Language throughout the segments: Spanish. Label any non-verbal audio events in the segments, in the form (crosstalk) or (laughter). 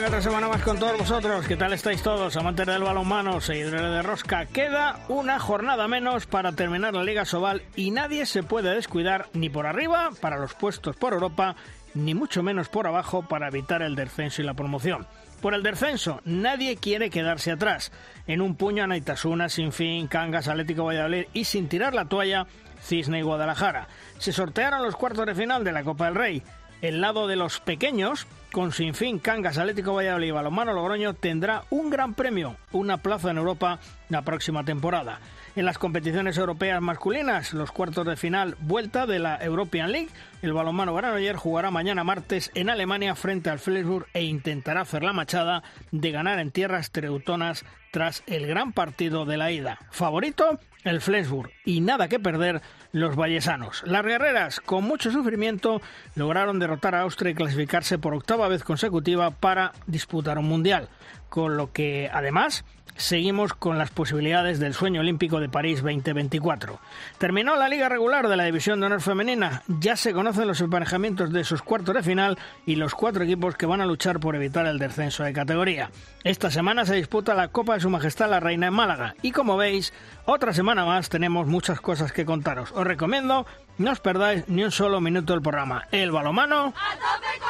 Aquí otra semana más con todos vosotros. ¿Qué tal estáis todos, amantes del balonmano, seguidores de Rosca? Queda una jornada menos para terminar la Liga Sobal y nadie se puede descuidar ni por arriba para los puestos por Europa, ni mucho menos por abajo para evitar el descenso y la promoción. Por el descenso, nadie quiere quedarse atrás. En un puño a Naitasuna, Sin Fin, Cangas, Atlético Valladolid y sin tirar la toalla, Cisne y Guadalajara. Se sortearon los cuartos de final de la Copa del Rey. El lado de los pequeños, con Sinfín, Cangas, Atlético Valladolid y Balonmano Logroño, tendrá un gran premio, una plaza en Europa la próxima temporada. En las competiciones europeas masculinas, los cuartos de final vuelta de la European League, el balonmano Granoller jugará mañana martes en Alemania frente al Flensburg e intentará hacer la machada de ganar en tierras treutonas tras el gran partido de la ida. Favorito, el Flensburg y nada que perder los vallesanos. Las guerreras, con mucho sufrimiento, lograron derrotar a Austria y clasificarse por octava vez consecutiva para disputar un mundial, con lo que además seguimos con las posibilidades del sueño olímpico de París 2024. Terminó la liga regular de la División de Honor Femenina, ya se conocen los emparejamientos de sus cuartos de final y los cuatro equipos que van a luchar por evitar el descenso de categoría. Esta semana se disputa la Copa de Su Majestad la Reina en Málaga y como veis, otra semana más tenemos muchas cosas que contaros. Os recomiendo no os perdáis ni un solo minuto del programa. El balomano. ¡A tope con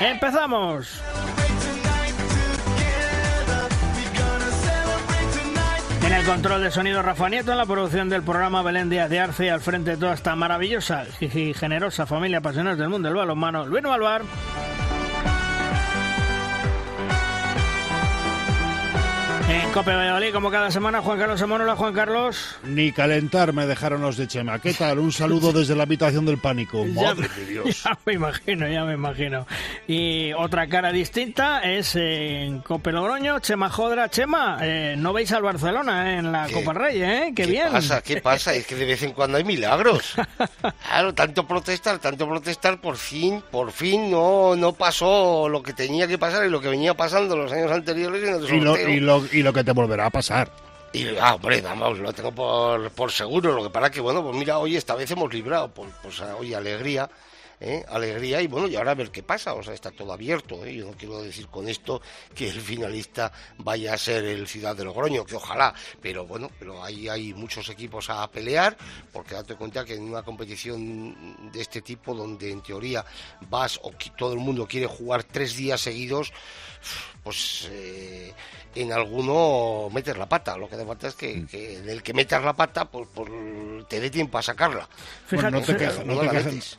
la ¡Empezamos! En el control de sonido Rafa Nieto, en la producción del programa Belén Díaz de Arce, al frente de toda esta maravillosa y generosa familia apasionada del mundo del balonmano, Luis Malvar. En Cope Valladolid, como cada semana, Juan Carlos Hola, Juan Carlos. Ni calentar me dejaron los de Chema. ¿Qué tal? Un saludo desde la habitación del pánico. Madre de (laughs) Dios. Ya me imagino, ya me imagino. Y otra cara distinta es en Cope Logroño, Chema Jodra. Chema, eh, no veis al Barcelona eh, en la Copa Rey, ¿eh? Qué, bien. ¿Qué pasa? ¿Qué pasa? Es que de vez en cuando hay milagros. (laughs) Claro, tanto protestar, tanto protestar, por fin, por fin no, no pasó lo que tenía que pasar y lo que venía pasando los años anteriores y, lo, y, lo, y lo que te volverá a pasar. Y, ah, hombre, vamos, lo tengo por, por seguro. Lo que pasa que, bueno, pues mira, hoy esta vez hemos librado, pues, pues hoy alegría. ¿eh? alegría y bueno, y ahora a ver qué pasa, o sea, está todo abierto, ¿eh? yo no quiero decir con esto que el finalista vaya a ser el Ciudad de Logroño, que ojalá, pero bueno, pero ahí hay muchos equipos a pelear, porque date cuenta que en una competición de este tipo, donde en teoría vas o todo el mundo quiere jugar tres días seguidos, pues eh, en alguno metes la pata. Lo que hace falta es que, mm. que en el que metas la pata, pues, pues te dé tiempo a sacarla.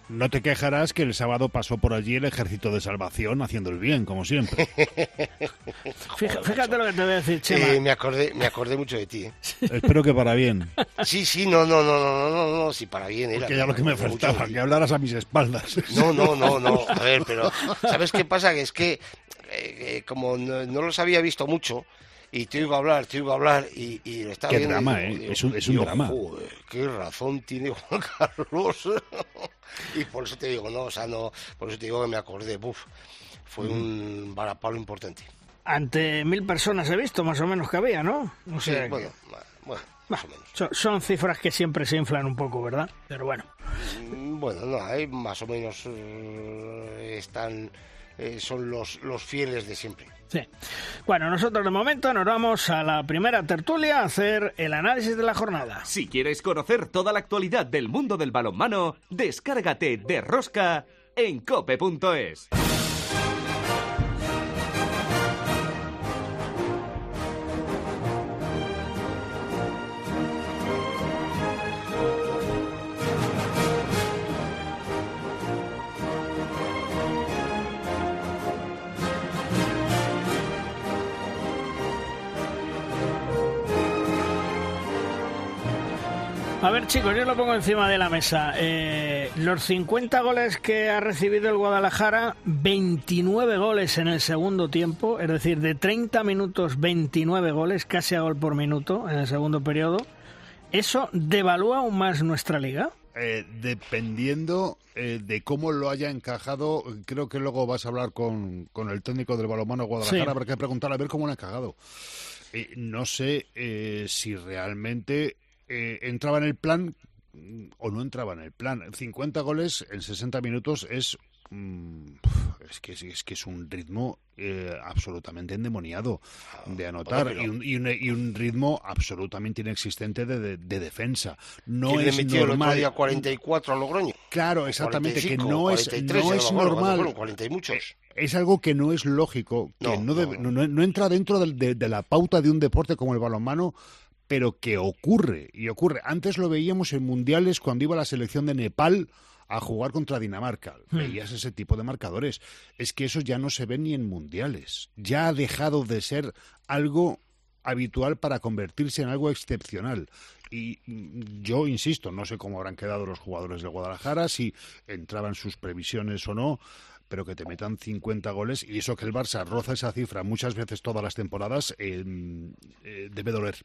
no, te quejarás que el sábado pasó por allí el ejército de salvación haciendo el bien, como siempre. (laughs) fíjate, lo que te voy a decir, Chema. Eh, me, acordé, me acordé mucho de ti. ¿eh? Espero que para bien. Sí, sí, no, no, no, no, no, no, sí, para bien era. Porque ya lo que me faltaba, que hablaras a mis espaldas. No, no, no, no, (laughs) a ver, pero ¿sabes qué pasa? Que es que eh, como no, los había visto mucho, y te oigo hablar, te oigo hablar, y, y lo estaba Qué drama, ¿eh? es un, es un drama. qué razón tiene Juan (laughs) Carlos. y por eso te digo, no, o sea, no, por eso te digo que me acordé, buf, fue un varapalo importante. Ante mil personas he visto, más o menos que había, ¿no? sí, bueno, bueno, más o menos. Son, cifras que siempre se inflan un poco, ¿verdad? Pero bueno. Mm, bueno, no, hay más o menos eh, están eh, son los, los fieles de siempre. Sí. Bueno, nosotros de momento nos vamos a la primera tertulia a hacer el análisis de la jornada. Si quieres conocer toda la actualidad del mundo del balonmano, descárgate de Rosca en cope.es. A ver, chicos, yo lo pongo encima de la mesa. Eh, los 50 goles que ha recibido el Guadalajara, 29 goles en el segundo tiempo, es decir, de 30 minutos, 29 goles, casi a gol por minuto en el segundo periodo. ¿Eso devalúa aún más nuestra liga? eh, dependiendo eh, de cómo lo haya encajado, creo que luego vas a hablar con, con el técnico del balonmano Guadalajara, habrá que preguntar a ver cómo lo ha encajado. Eh, no sé si realmente entraba en el plan mm, o no entraba en el plan. 50 goles en 60 minutos es Mm, es que, es que es un ritmo eh, absolutamente endemoniado de anotar y, un, y, un, ritmo absolutamente inexistente de, defensa. No es normal. El 44 a Logroño. Claro, exactamente, que no es, no es normal. Es algo que no es lógico, que no, no, entra dentro de, de la pauta de un deporte como el balonmano pero que ocurre y ocurre. Antes lo veíamos en mundiales cuando iba la selección de Nepal a jugar contra Dinamarca. Hmm. Veías ese tipo de marcadores. Es que eso ya no se ve ni en mundiales. Ya ha dejado de ser algo habitual para convertirse en algo excepcional. Y mm, yo insisto, no sé cómo habrán quedado los jugadores de Guadalajara, si entraban sus previsiones o no, pero que te metan 50 goles y eso que el Barça roza esa cifra muchas veces todas las temporadas eh, eh, debe doler.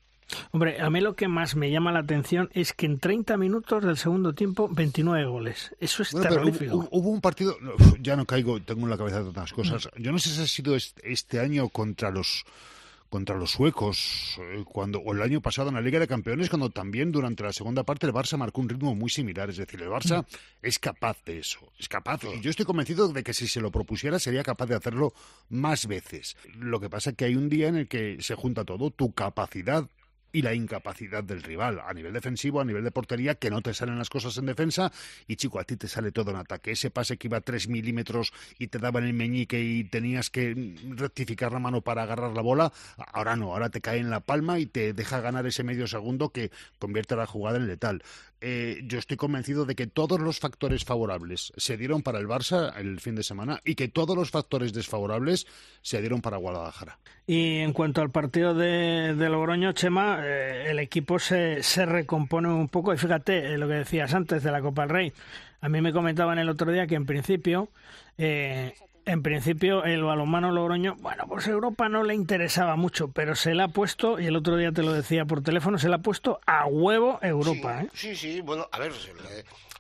Hombre, a mí lo que más me llama la atención es que en 30 minutos del segundo tiempo, 29 goles. Eso es terrorífico. Hubo, hubo, un partido, ya no caigo, tengo en la cabeza otras cosas. Mm. Yo no sé si ha sido este año contra los contra los suecos eh, cuando o el año pasado en la Liga de Campeones cuando también durante la segunda parte el Barça marcó un ritmo muy similar. Es decir el Barça mm. es capaz de eso es capaz. Y yo estoy convencido de que si se lo propusiera sería capaz de hacerlo más veces. Lo que pasa es que hay un día en el que se junta todo tu capacidad y la incapacidad del rival a nivel defensivo, a nivel de portería, que no te salen las cosas en defensa y chico, a ti te sale todo en ataque. Ese pase que iba a 3 milímetros y te daban el meñique y tenías que rectificar la mano para agarrar la bola, ahora no, ahora te cae en la palma y te deja ganar ese medio segundo que convierte la jugada en letal. Eh, yo estoy convencido de que todos los factores favorables se dieron para el Barça el fin de semana y que todos los factores desfavorables se dieron para Guadalajara. Y en cuanto al partido de, de Logroño, Chema, eh, el equipo se, se recompone un poco. Y fíjate eh, lo que decías antes de la Copa del Rey. A mí me comentaban el otro día que en principio eh, en principio el balonmano Logroño, bueno, pues Europa no le interesaba mucho, pero se le ha puesto, y el otro día te lo decía por teléfono, se le ha puesto a huevo Europa. Sí, ¿eh? sí, sí, bueno, a ver,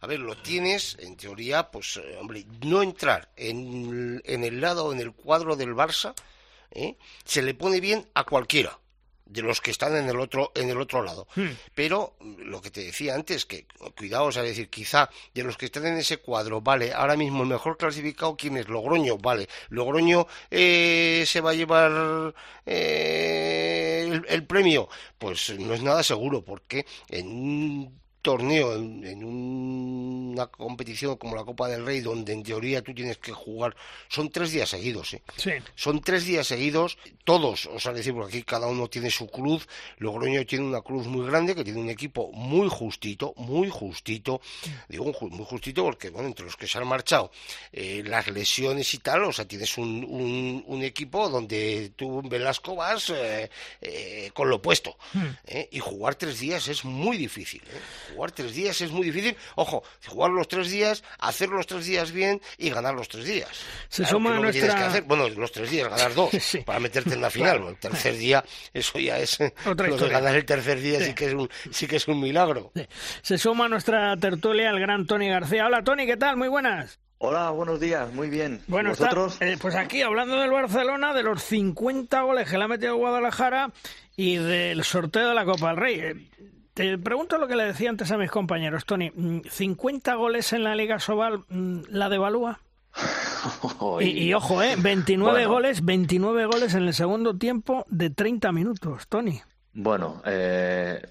a ver, lo tienes, en teoría, pues, hombre, no entrar en, en el lado, en el cuadro del Barça, ¿eh? se le pone bien a cualquiera de los que están en el otro en el otro lado. Hmm. Pero lo que te decía antes, que cuidado, es decir, quizá de los que están en ese cuadro, vale, ahora mismo el mejor clasificado, ¿quién es? Logroño, vale. Logroño eh, se va a llevar eh, el, el, premio. Pues no es nada seguro, porque en torneo, en, una competición como la Copa del Rey, donde en teoría tú tienes que jugar, son tres días seguidos, ¿eh? Sí. Son tres días seguidos, todos, o sea, decir, porque aquí cada uno tiene su cruz, Logroño tiene una cruz muy grande, que tiene un equipo muy justito, muy justito, digo muy justito porque, bueno, entre los que se han marchado, eh, las lesiones y tal, o sea, tienes un, un, equipo donde tú Velasco vas eh, eh, con lo puesto, hmm. y jugar tres días es muy difícil, jugar tres días es muy difícil. Ojo, jugar los tres días, hacer los tres días bien y ganar los tres días. Se suma nuestra... que hacer, bueno, los tres días, ganar dos, (laughs) para meterte en la final. El tercer día, eso ya es... Otra lo de ganar el tercer día sí. que es un, sí que es un milagro. Se suma nuestra tertulia el gran Tony García. Hola, Tony, ¿qué tal? Muy buenas. Hola, buenos días, muy bien. Bueno, ¿Vosotros? Eh, pues aquí hablando del Barcelona, de los 50 goles que le ha metido Guadalajara y del sorteo de la Copa del Rey. Eh, te pregunto lo que le decía antes a mis compañeros, Tony. ¿50 goles en la Liga Sobal mm, la devalúa? (laughs) y, ojo, ¿eh? 29 goles, 29 goles en el segundo tiempo de 30 minutos, Tony. Bueno, eh,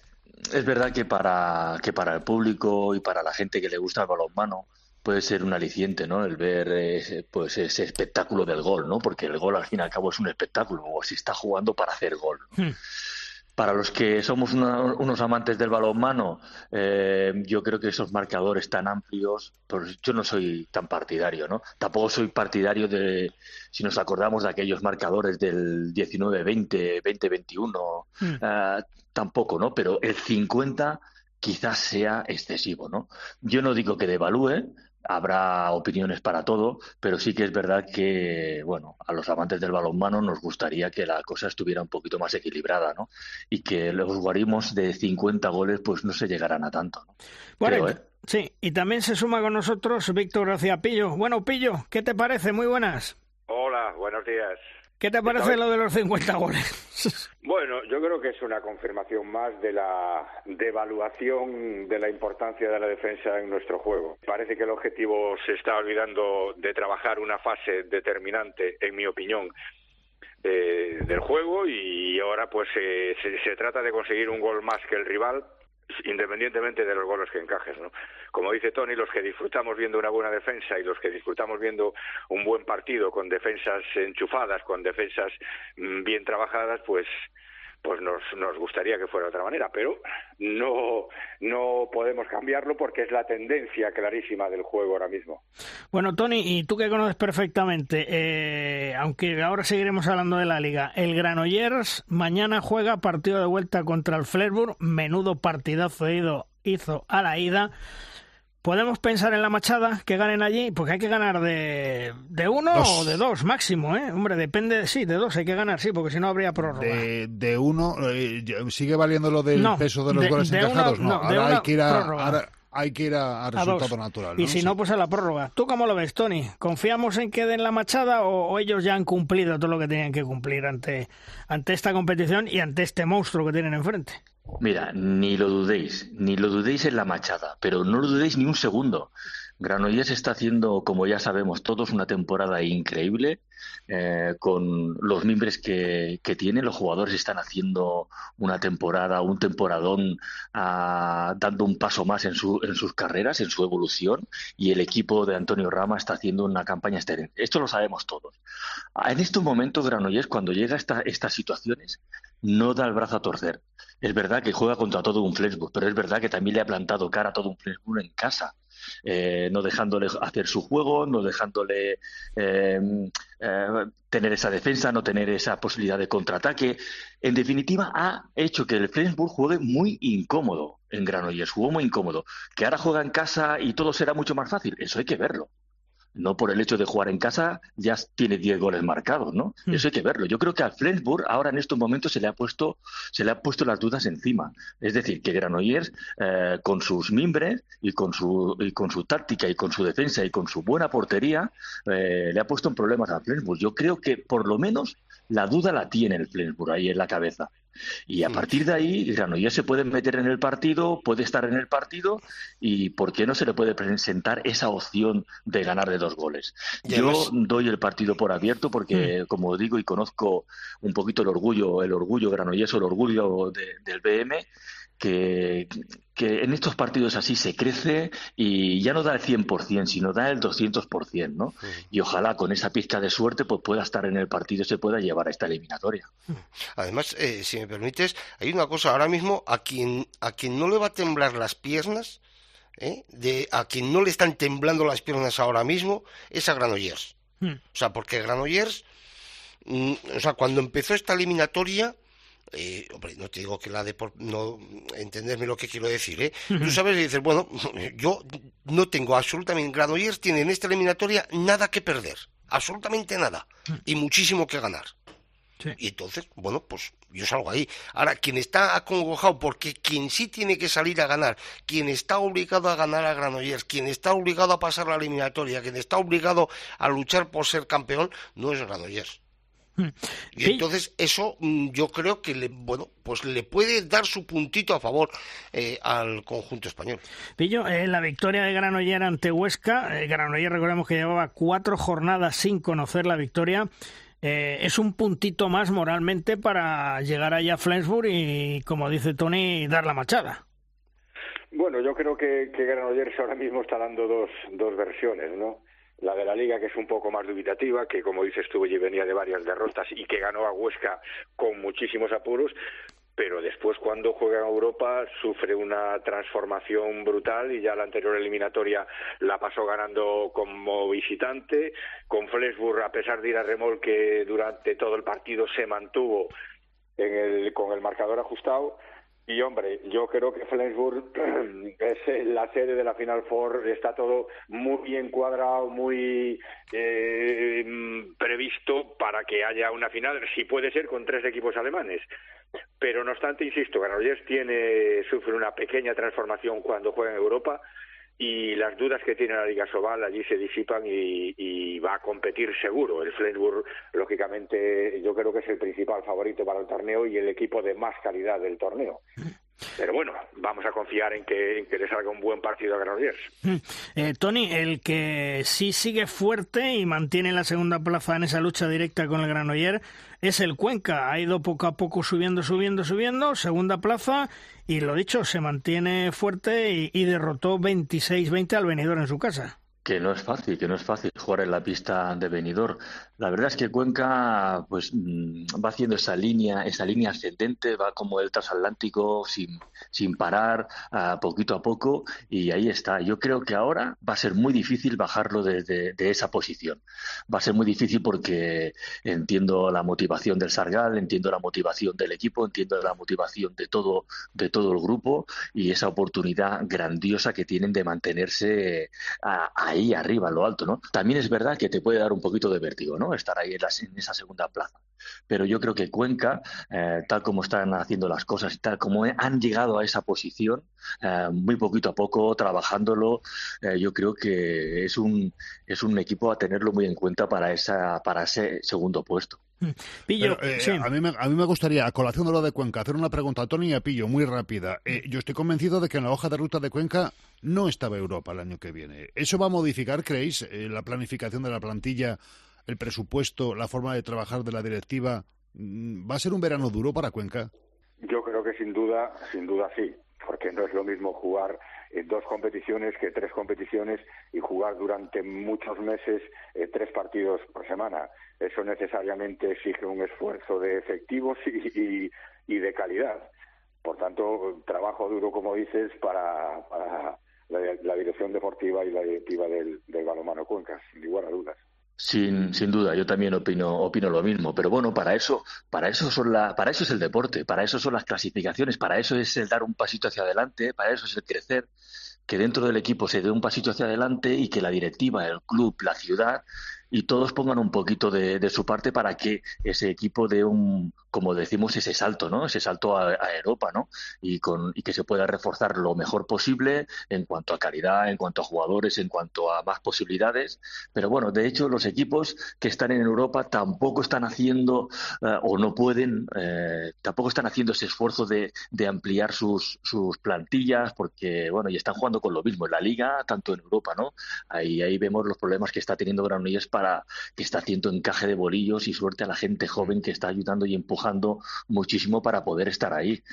es verdad que para, que para el público y para la gente que le gusta el balonmano puede ser un aliciente, ¿no? El ver ese, pues ese espectáculo del gol, ¿no? Porque el gol al fin y al cabo es un espectáculo, o si está jugando para hacer gol. Hmm. Para los que somos unos amantes del balonmano, eh, yo creo que esos marcadores tan amplios, pues yo no soy tan partidario, ¿no? Tampoco soy partidario de, si nos acordamos de aquellos marcadores del 19-20, 20-21, hmm. tampoco, ¿no? Pero el 50 quizás sea excesivo, ¿no? Yo no digo que devalúe, habrá opiniones para todo, pero sí que es verdad que, bueno, a los amantes del balonmano nos gustaría que la cosa estuviera un poquito más equilibrada, ¿no? Y que los guarimos de 50 goles pues no se llegaran a tanto, ¿no? Bueno, Sí, y también se suma con nosotros Víctor García Pillo. Bueno, Pillo, ¿qué te parece? Muy buenas. Hola, buenos días. ¿Qué te parece lo de los 50 goles? (laughs) Bueno, yo creo que es una confirmación más de la devaluación de la importancia de la defensa en nuestro juego. Parece que el objetivo se está olvidando de trabajar una fase determinante, en mi opinión, del juego y ahora pues se, se trata de conseguir un gol más que el rival independientemente de los goles que encajes, ¿no? Como dice Tony, los que disfrutamos viendo una buena defensa y los que disfrutamos viendo un buen partido con defensas enchufadas, con defensas mm, bien trabajadas, pues pues nos, nos gustaría que fuera de otra manera, pero no, no podemos cambiarlo porque es la tendencia clarísima del juego ahora mismo. Bueno, Tony, y tú que conoces perfectamente, eh, aunque ahora seguiremos hablando de la liga, el Granollers mañana juega partido de vuelta contra el Flerburg, menudo partidazo hizo a la ida. Podemos pensar en la Machada que ganen allí, porque hay que ganar de, de uno o de dos máximo, ¿eh? Hombre, depende, sí, de dos hay que ganar, sí, porque si no habría prórroga. De, de uno, eh, ¿sigue valiendo lo del peso de los goles encajados? no, ahora hay que ir a, hay que ir a, resultado natural. Y si no, pues a la prórroga. ¿Tú cómo lo ves, Tony? ¿Confiamos en que den la Machada o, ellos ya han cumplido todo lo que tenían que cumplir ante, ante esta competición y ante este monstruo que tienen enfrente? Mira, ni lo dudéis, ni lo dudéis en la machada, pero no lo dudéis ni un segundo. Granollers está haciendo, como ya sabemos todos, una temporada increíble. Eh, con los miembros que, que tiene, los jugadores están haciendo una temporada, un temporadón, ah, dando un paso más en, su, en sus carreras, en su evolución, y el equipo de Antonio Rama está haciendo una campaña excelente. Esto lo sabemos todos. En estos momentos, Granollers, cuando llega a esta, estas situaciones, no da el brazo a torcer. Es verdad que juega contra todo un Flensburg, pero es verdad que también le ha plantado cara a todo un Flensburg en casa. Eh, no dejándole hacer su juego, no dejándole em, eh, tener esa defensa, no tener esa posibilidad de contraataque. En definitiva, ha hecho que el Flensburg juegue muy incómodo en Granollers, jugó muy incómodo. Que ahora juega en casa y todo será mucho más fácil, eso hay que verlo no por el hecho de jugar en casa ya tiene 10 goles marcados, ¿no? Hmm. Eso hay que verlo. Yo creo que al Flensburg ahora en estos momentos se le ha puesto se le ha puesto las dudas encima. Es decir, que Granollers eh, con sus mimbres y con su y con su táctica y con su defensa y con su buena portería eh, le ha puesto en problemas al Flensburg. Yo creo que por lo menos la duda la tiene el Flensburg ahí en la cabeza. Y a partir de ahí, Granollers se puede meter en el partido, puede estar en el partido y ¿por qué no se le puede presentar esa opción de ganar de dos goles? Yo doy el partido por abierto porque, mm. como digo y conozco un poquito el orgullo, el orgullo granollers, el orgullo del BM, que, que, en estos partidos así se crece y ya no da el 100%, sino da el 200%, ¿no? Y ojalá con esa pizca de suerte pues pueda estar en el partido y se pueda llevar a esta eliminatoria. Además, eh, si me permites, hay una cosa, ahora mismo a quien, a quien no le va a temblar las piernas, ¿eh? de, a quien no le están temblando las piernas ahora mismo, es a Granollers. Hmm. O sea, porque Granollers, mm, o sea, cuando empezó esta eliminatoria, eh, hombre, no te digo que la de por, no entenderme lo que quiero decir, ¿eh? Tú sabes y dices, bueno, yo no tengo absolutamente Granollers tiene en esta eliminatoria nada que perder, absolutamente nada y muchísimo que ganar. Y entonces, bueno, pues yo salgo ahí. Ahora, quien está acongojado, porque quien sí tiene que salir a ganar, quien está obligado a ganar a Granollers, quien está obligado a pasar la eliminatoria, quien está obligado a luchar por ser campeón, no es Granollers. Y entonces eso mm, yo creo que le, bueno, pues le puede dar su puntito a favor eh, al conjunto español. Pillo, eh, la victoria de Granollers ante Huesca, eh, Granollers recordemos que llevaba cuatro jornadas sin conocer la victoria. es un puntito más moralmente para llegar allá a Flensburg y, como dice Tony, dar la machada. Bueno, yo creo que, que Granollers ahora mismo está dando dos, dos versiones, ¿no? La de la liga que es un poco más dubitativa, que como dices tú venía de varias derrotas y que ganó a Huesca con muchísimos apuros, pero después cuando juega en Europa sufre una transformación brutal y ya la anterior eliminatoria la pasó ganando como visitante, con Flesburg a pesar de ir a remolque durante todo el partido se mantuvo en el, con el marcador ajustado y hombre, yo creo que Flensburg (clears throat) es la sede de la Final Four, está todo muy bien cuadrado, muy eh, previsto para que haya una final, si puede ser con tres equipos alemanes. Pero no obstante, insisto, Granollers tiene, sufre una pequeña transformación cuando juega en Europa y las dudas que tiene la Liga Sobal allí se disipan y, va a competir seguro. El Flensburg, lógicamente, yo creo que es el principal favorito para el torneo y el equipo de más calidad del torneo. Pero bueno, vamos a confiar en que, le salga un buen partido a Granollers. Mm. Eh, Tony, el que sí sigue fuerte y mantiene la segunda plaza en esa lucha directa con el Granollers es el Cuenca. Ha ido poco a poco subiendo, subiendo, subiendo. Segunda plaza y lo dicho, se mantiene fuerte y, y derrotó 26-20 al venidor en su casa. Que no es fácil, que no es fácil jugar en la pista de venidor. La verdad es que Cuenca pues mm, va haciendo esa línea, esa línea ascendente, va como el transatlántico sin, sin parar, poquito a poco, y ahí está. Yo creo que ahora va a ser muy difícil bajarlo de, esa posición. Va a ser muy difícil porque entiendo la motivación del Sargal, entiendo la motivación del equipo, entiendo la motivación de todo, de todo el grupo y esa oportunidad grandiosa que tienen de mantenerse a ahí arriba, en lo alto, ¿no? También es verdad que te puede dar un poquito de vértigo, ¿no? Estar ahí en, esa segunda plaza. Pero yo creo que Cuenca, eh, tal como están haciendo las cosas y tal como han llegado a esa posición, eh, muy poquito a poco, trabajándolo, eh, yo creo que es un, es un equipo a tenerlo muy en cuenta para, esa, para ese segundo puesto. Mm. Pillo, a, mí me, a mí me gustaría, a colación de lo de Cuenca, hacer una pregunta a Tony y a Pillo, muy rápida. yo estoy convencido de que en la hoja de ruta de Cuenca no estaba Europa el año que viene. ¿Eso va a modificar, creéis, la planificación de la plantilla, el presupuesto, la forma de trabajar de la directiva? Mm, ¿Va a ser un verano duro para Cuenca? Yo creo que sin duda, sin duda sí, porque no es lo mismo jugar en dos competiciones que tres competiciones y jugar durante muchos meses eh, tres partidos por semana. Eso necesariamente exige un esfuerzo de efectivos (laughs) y, y, de calidad. Por tanto, trabajo duro, como dices, para, la, dirección deportiva y la directiva del, del balonmano Cuenca, sin lugar a dudas. Sin, sin duda, yo también opino, opino lo mismo. Pero bueno, para eso, para eso son la, para eso es el deporte, para eso son las clasificaciones, para eso es el dar un pasito hacia adelante, para eso es el crecer, que dentro del equipo se dé un pasito hacia adelante y que la directiva, el club, la ciudad y todos pongan un poquito de, de su parte para que ese equipo dé un, como decimos, ese salto, ¿no? Ese salto a, Europa, ¿no? Y, con, y que se pueda reforzar lo mejor posible en cuanto a calidad, en cuanto a jugadores, en cuanto a más posibilidades. Pero bueno, de hecho, los equipos que están en Europa tampoco están haciendo eh, o no pueden, eh, tampoco están haciendo ese esfuerzo de, de ampliar sus, sus plantillas porque, bueno, y están jugando con lo mismo en la liga, tanto en Europa, ¿no? Ahí, ahí vemos los problemas que está teniendo Granollers para que está haciendo encaje de bolillos y suerte a la gente joven que está ayudando y empujando muchísimo para poder estar ahí.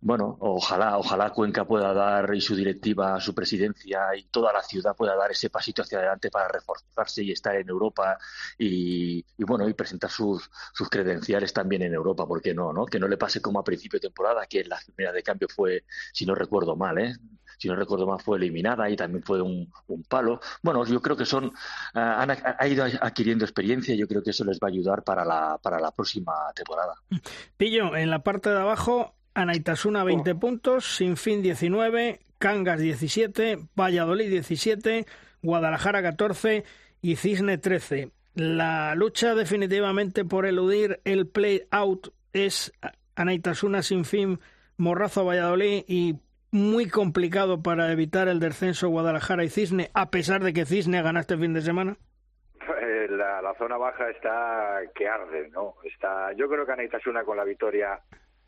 Bueno, ojalá, ojalá Cuenca pueda dar y su directiva, su presidencia y toda la ciudad pueda dar ese pasito hacia adelante para reforzarse y estar en Europa y, bueno, y presentar sus, credenciales también en Europa, ¿por qué no, no? Que no le pase como a principio de temporada, que la primera de cambio fue, si no recuerdo mal, ¿eh? Si no recuerdo mal, fue eliminada y también fue un, palo. Bueno, yo creo que son, ah, han ha ido adquiriendo experiencia y yo creo que eso les va a ayudar para la, para la próxima temporada. Pillo, en la parte de abajo, Anaitasuna 20 puntos, Sinfín 19, Cangas 17, Valladolid 17, Guadalajara 14 y Cisne 13. La lucha definitivamente por eludir el play-out es Anaitasuna, Sinfín, Morrazo, Valladolid y muy complicado para evitar el descenso Guadalajara y Cisne, a pesar de que Cisne gana este fin de semana? Eh, la, la, zona baja está que arde, ¿no? Está, yo creo que Anaitasuna con la victoria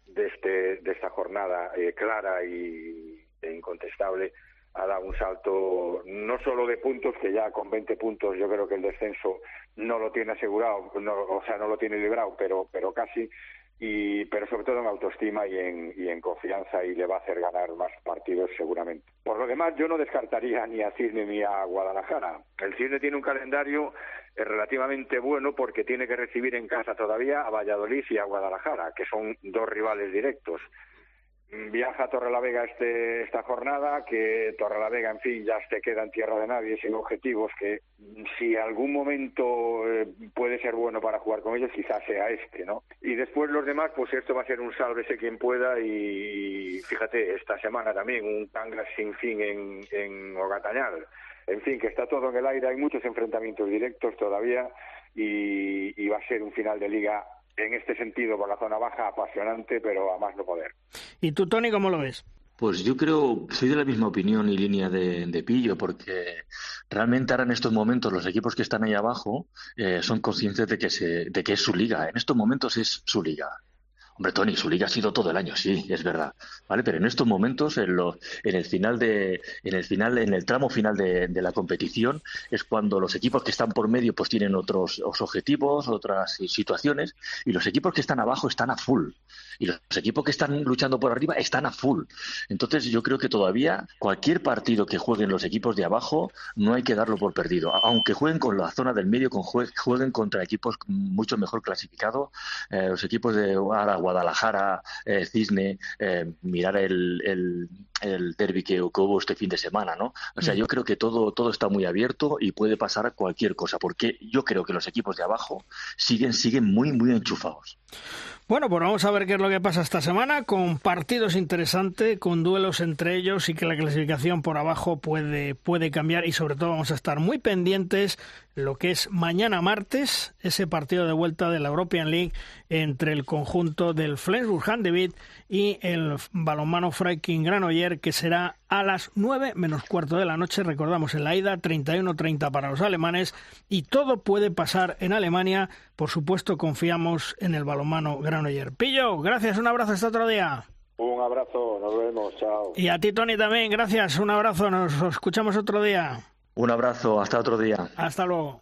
de este de esta jornada eh, clara y e incontestable ha dado un salto no solo de puntos que ya con 20 puntos yo creo que el descenso no lo tiene asegurado, no, o sea no lo tiene librado, pero pero casi y pero sobre todo en autoestima y en, y en confianza y le va a hacer ganar más partidos seguramente. Por lo demás, yo no descartaría ni a Cisne ni a Guadalajara. El Cisne tiene un calendario eh, relativamente bueno porque tiene que recibir en casa todavía a Valladolid y a Guadalajara, que son dos rivales directos viaja a Torrelavega este, esta jornada, que Torrelavega, en fin, ya se queda en tierra de nadie sin objetivos, que si algún momento eh, puede ser bueno para jugar con ellos, quizás sea este, ¿no? Y después los demás, pues esto va a ser un sálvese quien pueda y fíjate, esta semana también un Cangas sin fin en, en Ogatañal. En fin, que está todo en el aire, hay muchos enfrentamientos directos todavía y, y va a ser un final de liga en este sentido, por la zona baja, apasionante, pero a más no poder. ¿Y tú, Tony, cómo lo ves? Pues yo creo, soy de la misma opinión y línea de, Pillo, porque realmente ahora en estos momentos los equipos que están ahí abajo eh, son conscientes de que, se, de que es su liga. En estos momentos es su liga. Hombre, Tony, su liga ha sido todo el año, sí, es verdad. ¿Vale? Pero en estos momentos, en, en el final de, en el final, en el tramo final de, la competición, es cuando los equipos que están por medio pues tienen otros, objetivos, otras situaciones, y los equipos que están abajo están a full. Y los equipos que están luchando por arriba están a full. Entonces yo creo que todavía cualquier partido que jueguen los equipos de abajo no hay que darlo por perdido. Aunque jueguen con la zona del medio, con jueguen contra equipos mucho mejor clasificados, eh, los equipos de Aragua Guadalajara, eh, Cisne, eh, mirar el, el, el derby que, hubo este fin de semana, ¿no? O sea, mm. yo creo que todo, todo está muy abierto y puede pasar cualquier cosa, porque yo creo que los equipos de abajo siguen, siguen muy, muy enchufados. Bueno, pues vamos a ver qué es lo que pasa esta semana con partidos interesantes, con duelos entre ellos y que la clasificación por abajo puede, puede cambiar y sobre todo vamos a estar muy pendientes lo que es mañana martes, ese partido de vuelta de la European League entre el conjunto del Flensburg Handewitt y el balonmano Freiking Que será a las 9 menos cuarto de la noche, recordamos en la ida, 31-30 para los alemanes, y todo puede pasar en Alemania, por supuesto confiamos en el balonmano Granoller. Pillo, gracias, un abrazo hasta otro día. Un abrazo, nos vemos, chao. Y a ti, Tony, también, gracias, un abrazo, nos escuchamos otro día. Un abrazo, hasta otro día. Hasta luego.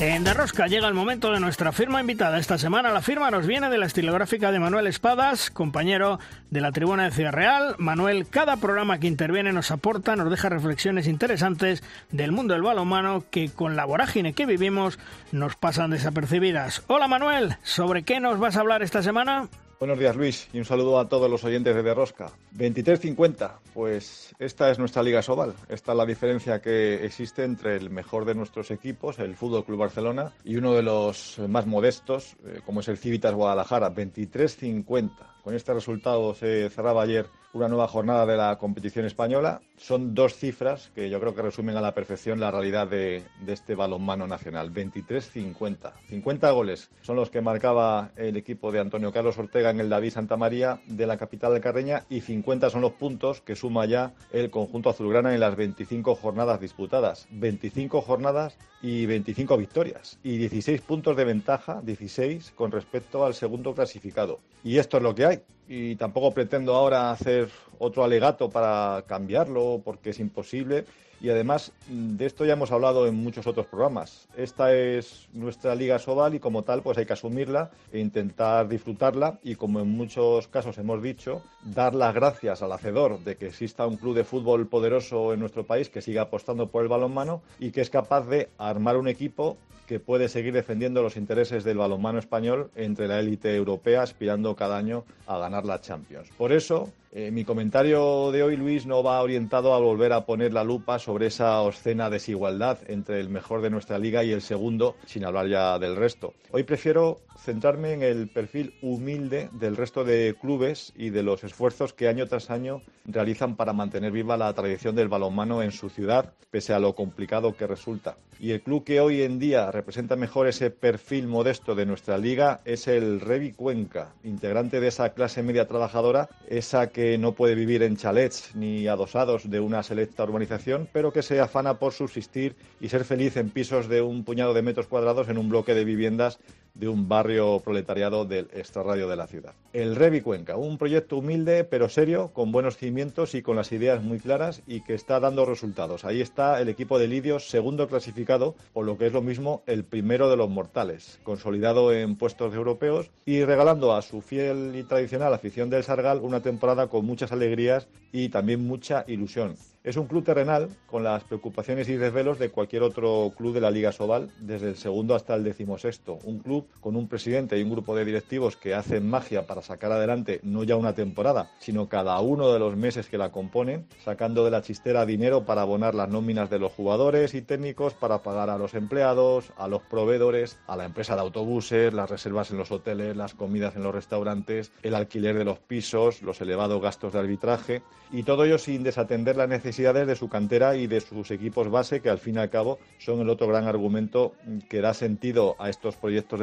En Derrosca llega el momento de nuestra firma invitada. Esta semana la firma nos viene de la estilográfica de Manuel Espadas, compañero de la Tribuna de Ciudad Real. Manuel, cada programa que interviene nos aporta, nos deja reflexiones interesantes del mundo del balonmano que con la vorágine que vivimos nos pasan desapercibidas. Hola Manuel, ¿sobre qué nos vas a hablar esta semana? Buenos días Luis y un saludo a todos los oyentes de Derrosca. 23-50, pues esta es nuestra Liga Sobal. Esta es la diferencia que existe entre el mejor de nuestros equipos, el Fútbol Club Barcelona, y uno de los más modestos, eh, como es el Civitas Guadalajara. 23-50. Con este resultado se cerraba ayer una nueva jornada de la competición española. Son dos cifras que yo creo que resumen a la perfección la realidad de, este balonmano nacional. 23-50. 50 goles son los que marcaba el equipo de Antonio Carlos Ortega en el David Santa María de la capital de Carreña y 50 son los puntos que suma ya el conjunto azulgrana en las 25 jornadas disputadas. 25 jornadas y 25 victorias y 16 puntos de ventaja, 16 con respecto al segundo clasificado. Y esto es lo que hay y tampoco pretendo ahora hacer otro alegato para cambiarlo porque es imposible y además de esto ya hemos hablado en muchos otros programas. Esta es nuestra liga Sobal y como tal pues hay que asumirla e intentar disfrutarla y como en muchos casos hemos dicho, dar las gracias al hacedor de que exista un club de fútbol poderoso en nuestro país que siga apostando por el balonmano y que es capaz de armar un equipo que puede seguir defendiendo los intereses del balonmano español entre la élite europea, aspirando cada año a ganar la Champions. Por eso, eh, mi comentario de hoy, Luis, no va orientado a volver a poner la lupa sobre esa obscena desigualdad entre el mejor de nuestra liga y el segundo, sin hablar ya del resto. Hoy prefiero centrarme en el perfil humilde del resto de clubes y de los esfuerzos que año tras año realizan para mantener viva la tradición del balonmano en su ciudad, pese a lo complicado que resulta. Y el club que hoy en día representa mejor ese perfil modesto de nuestra liga es el Revi Cuenca, integrante de esa clase media trabajadora, esa que no puede vivir en chalets ni adosados de una selecta urbanización, pero que se afana por subsistir y ser feliz en pisos de un puñado de metros cuadrados en un bloque de viviendas de un barrio proletariado del extrarradio de la ciudad. El Revi Cuenca, un proyecto humilde pero serio, con buenos cimientos y con las ideas muy claras y que está dando resultados. Ahí está el equipo de Lidios, segundo clasificado, o lo que es lo mismo, el primero de los mortales, consolidado en puestos europeos y regalando a su fiel y tradicional afición del Sargal una temporada con muchas alegrías y también mucha ilusión. Es un club terrenal con las preocupaciones y desvelos de cualquier otro club de la Liga Sobal, desde el segundo hasta el decimosexto. Un club con un presidente y un grupo de directivos que hacen magia para sacar adelante no ya una temporada, sino cada uno de los meses que la componen, sacando de la chistera dinero para abonar las nóminas de los jugadores y técnicos, para pagar a los empleados, a los proveedores, a la empresa de autobuses, las reservas en los hoteles, las comidas en los restaurantes, el alquiler de los pisos, los elevados gastos de arbitraje, y todo ello sin desatender la necesidad necesidades de su cantera y de sus equipos base, que al fin y al cabo son el otro gran argumento que da sentido a estos proyectos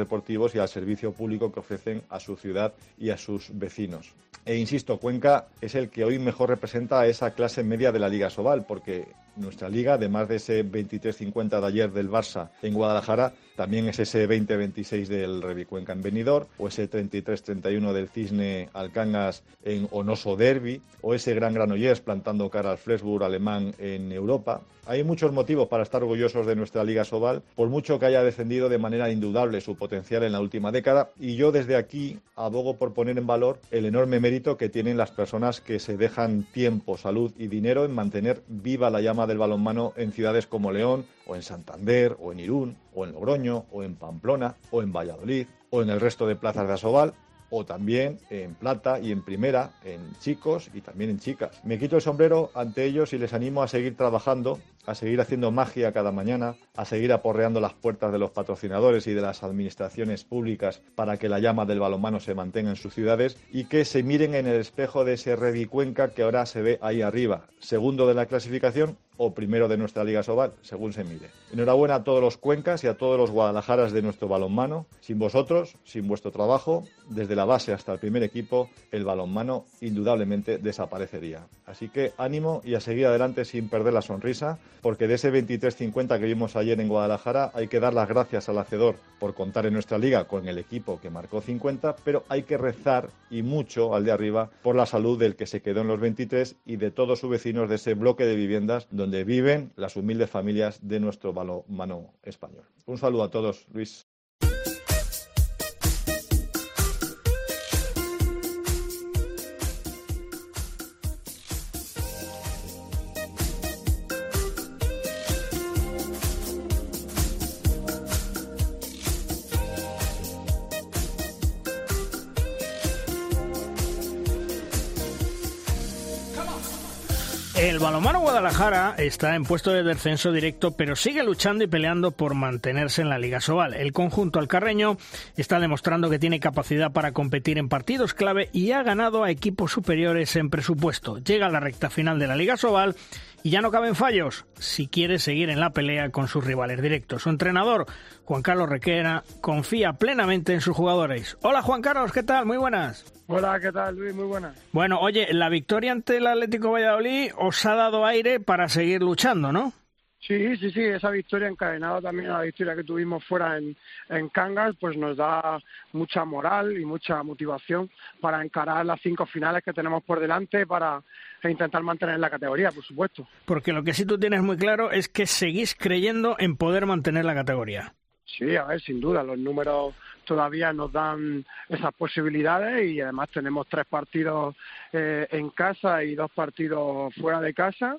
y al servicio público que ofrecen a su ciudad y a sus vecinos. E insisto, Cuenca es el que hoy mejor representa a esa clase media de la Liga Sobal, porque nuestra liga, además de ese 23-50 de ayer del Barça en Guadalajara, también es ese 20-26 del Revicuenca en Benidorm, o ese 33-31 del Cisne Alcangas en Onoso Derby, o ese Gran Granollers plantando cara al Flensburg alemán en Europa. Hay muchos motivos para estar orgullosos de nuestra Liga Sobal, por mucho que haya defendido de manera indudable su potencial en la última década, y yo desde aquí abogo por poner en valor el enorme mérito que tienen las personas que se dejan tiempo, salud y dinero en mantener viva la llama del balonmano en ciudades como León, o en Santander, o en Irún, o en Logroño, o en Pamplona, o en Valladolid, o en el resto de plazas de Asobal, o también en plata y en primera, en chicos y también en chicas. Me quito el sombrero ante ellos y les animo a seguir trabajando, a seguir haciendo magia cada mañana, a seguir aporreando las puertas de los patrocinadores y de las administraciones públicas para que la llama del balonmano se mantenga en sus ciudades y que se miren en el espejo de ese Cuenca que ahora se ve ahí arriba, segundo de la clasificación o primero de nuestra Liga Sobal, según se mire. Enhorabuena a todos los cuencas y a todos los guadalajaras de nuestro balonmano. Sin vosotros, sin vuestro trabajo, desde la base hasta el primer equipo, el balonmano indudablemente desaparecería. Así que ánimo y a seguir adelante sin perder la sonrisa, porque de ese 23-50 que vimos ayer en Guadalajara hay que dar las gracias al hacedor por contar en nuestra liga con el equipo que marcó 50, pero hay que rezar y mucho al de arriba por la salud del que se quedó en los 23 y de todos sus vecinos de ese bloque de viviendas donde viven las humildes familias de nuestro balonmano español. Un saludo a todos, Luis. Guadalajara está en puesto de descenso directo, pero sigue luchando y peleando por mantenerse en la Liga Sobal. El conjunto alcarreño está demostrando que tiene capacidad para competir en partidos clave y ha ganado a equipos superiores en presupuesto. Llega a la recta final de la Liga Sobal y ya no caben fallos si quiere seguir en la pelea con sus rivales directos. Su entrenador, Juan Carlos Requera, confía plenamente en sus jugadores. Hola Juan Carlos, ¿qué tal? Muy buenas. Hola, ¿qué tal Luis? Muy buenas. Bueno, oye, la victoria ante el Atlético Valladolid os ha dado aire para seguir luchando, ¿no? Sí, sí, sí, esa victoria encadenada también a la victoria que tuvimos fuera en, en Cangas, pues nos da mucha moral y mucha motivación para encarar las cinco finales que tenemos por delante para intentar mantener la categoría, por supuesto. Porque lo que sí tú tienes muy claro es que seguís creyendo en poder mantener la categoría. Sí, a ver, sin duda, los números todavía nos dan esas posibilidades y además tenemos tres partidos eh, en casa y dos partidos fuera de casa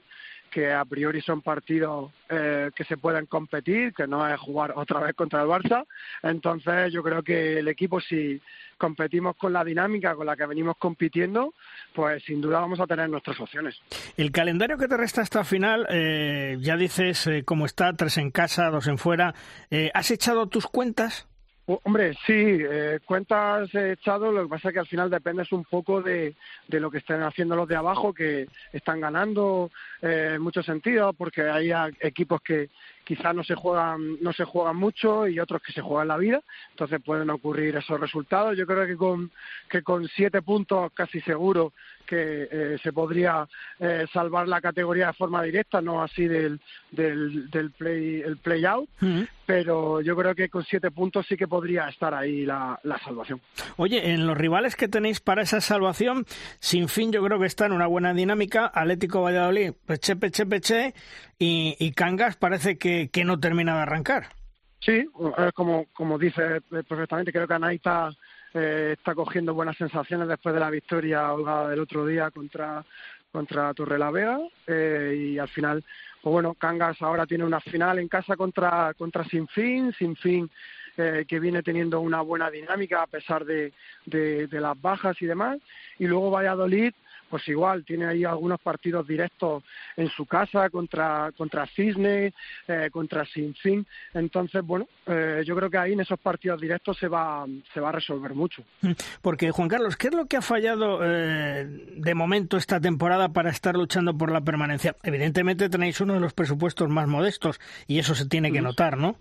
que a priori son partidos eh, que se pueden competir, que no es jugar otra vez contra el Barça. Entonces yo creo que el equipo si competimos con la dinámica con la que venimos compitiendo, pues sin duda vamos a tener nuestras opciones. El calendario que te resta hasta final, eh, ya dices eh, cómo está, tres en casa, dos en fuera. ¿Has echado tus cuentas? Hombre, sí, eh, cuentas echado, lo que pasa es que al final dependes un poco de, de lo que estén haciendo los de abajo, que están ganando eh, en muchos sentidos, porque hay equipos que quizás no se juegan, no se juegan mucho y otros que se juegan la vida, entonces pueden ocurrir esos resultados. Yo creo que con, que con siete puntos casi seguro que eh, se podría eh, salvar la categoría de forma directa, no así del, del, del play, el play out, pero yo creo que con siete puntos sí que podría estar ahí la, la, salvación. Oye, en los rivales que tenéis para esa salvación, sin fin yo creo que está en una buena dinámica, Atlético Valladolid, peche, peche, peche, y, y Cangas parece que, que no termina de arrancar. Sí, como, como dice perfectamente, creo que Anaita eh, está cogiendo buenas sensaciones después de la victoria holgada del otro día contra contra Torrelavega eh, y al final pues bueno Cangas ahora tiene una final en casa contra contra Sinfín Sinfín eh, que viene teniendo una buena dinámica a pesar de, de, de las bajas y demás y luego Valladolid pues igual tiene ahí algunos partidos directos en su casa contra contra Cisne, eh, contra Sinfín. Entonces, bueno, eh, yo creo que ahí en esos partidos directos se va se va a resolver mucho. Porque Juan Carlos, ¿qué es lo que ha fallado eh, de momento esta temporada para estar luchando por la permanencia? Evidentemente tenéis uno de los presupuestos más modestos y eso se tiene que notar, ¿no?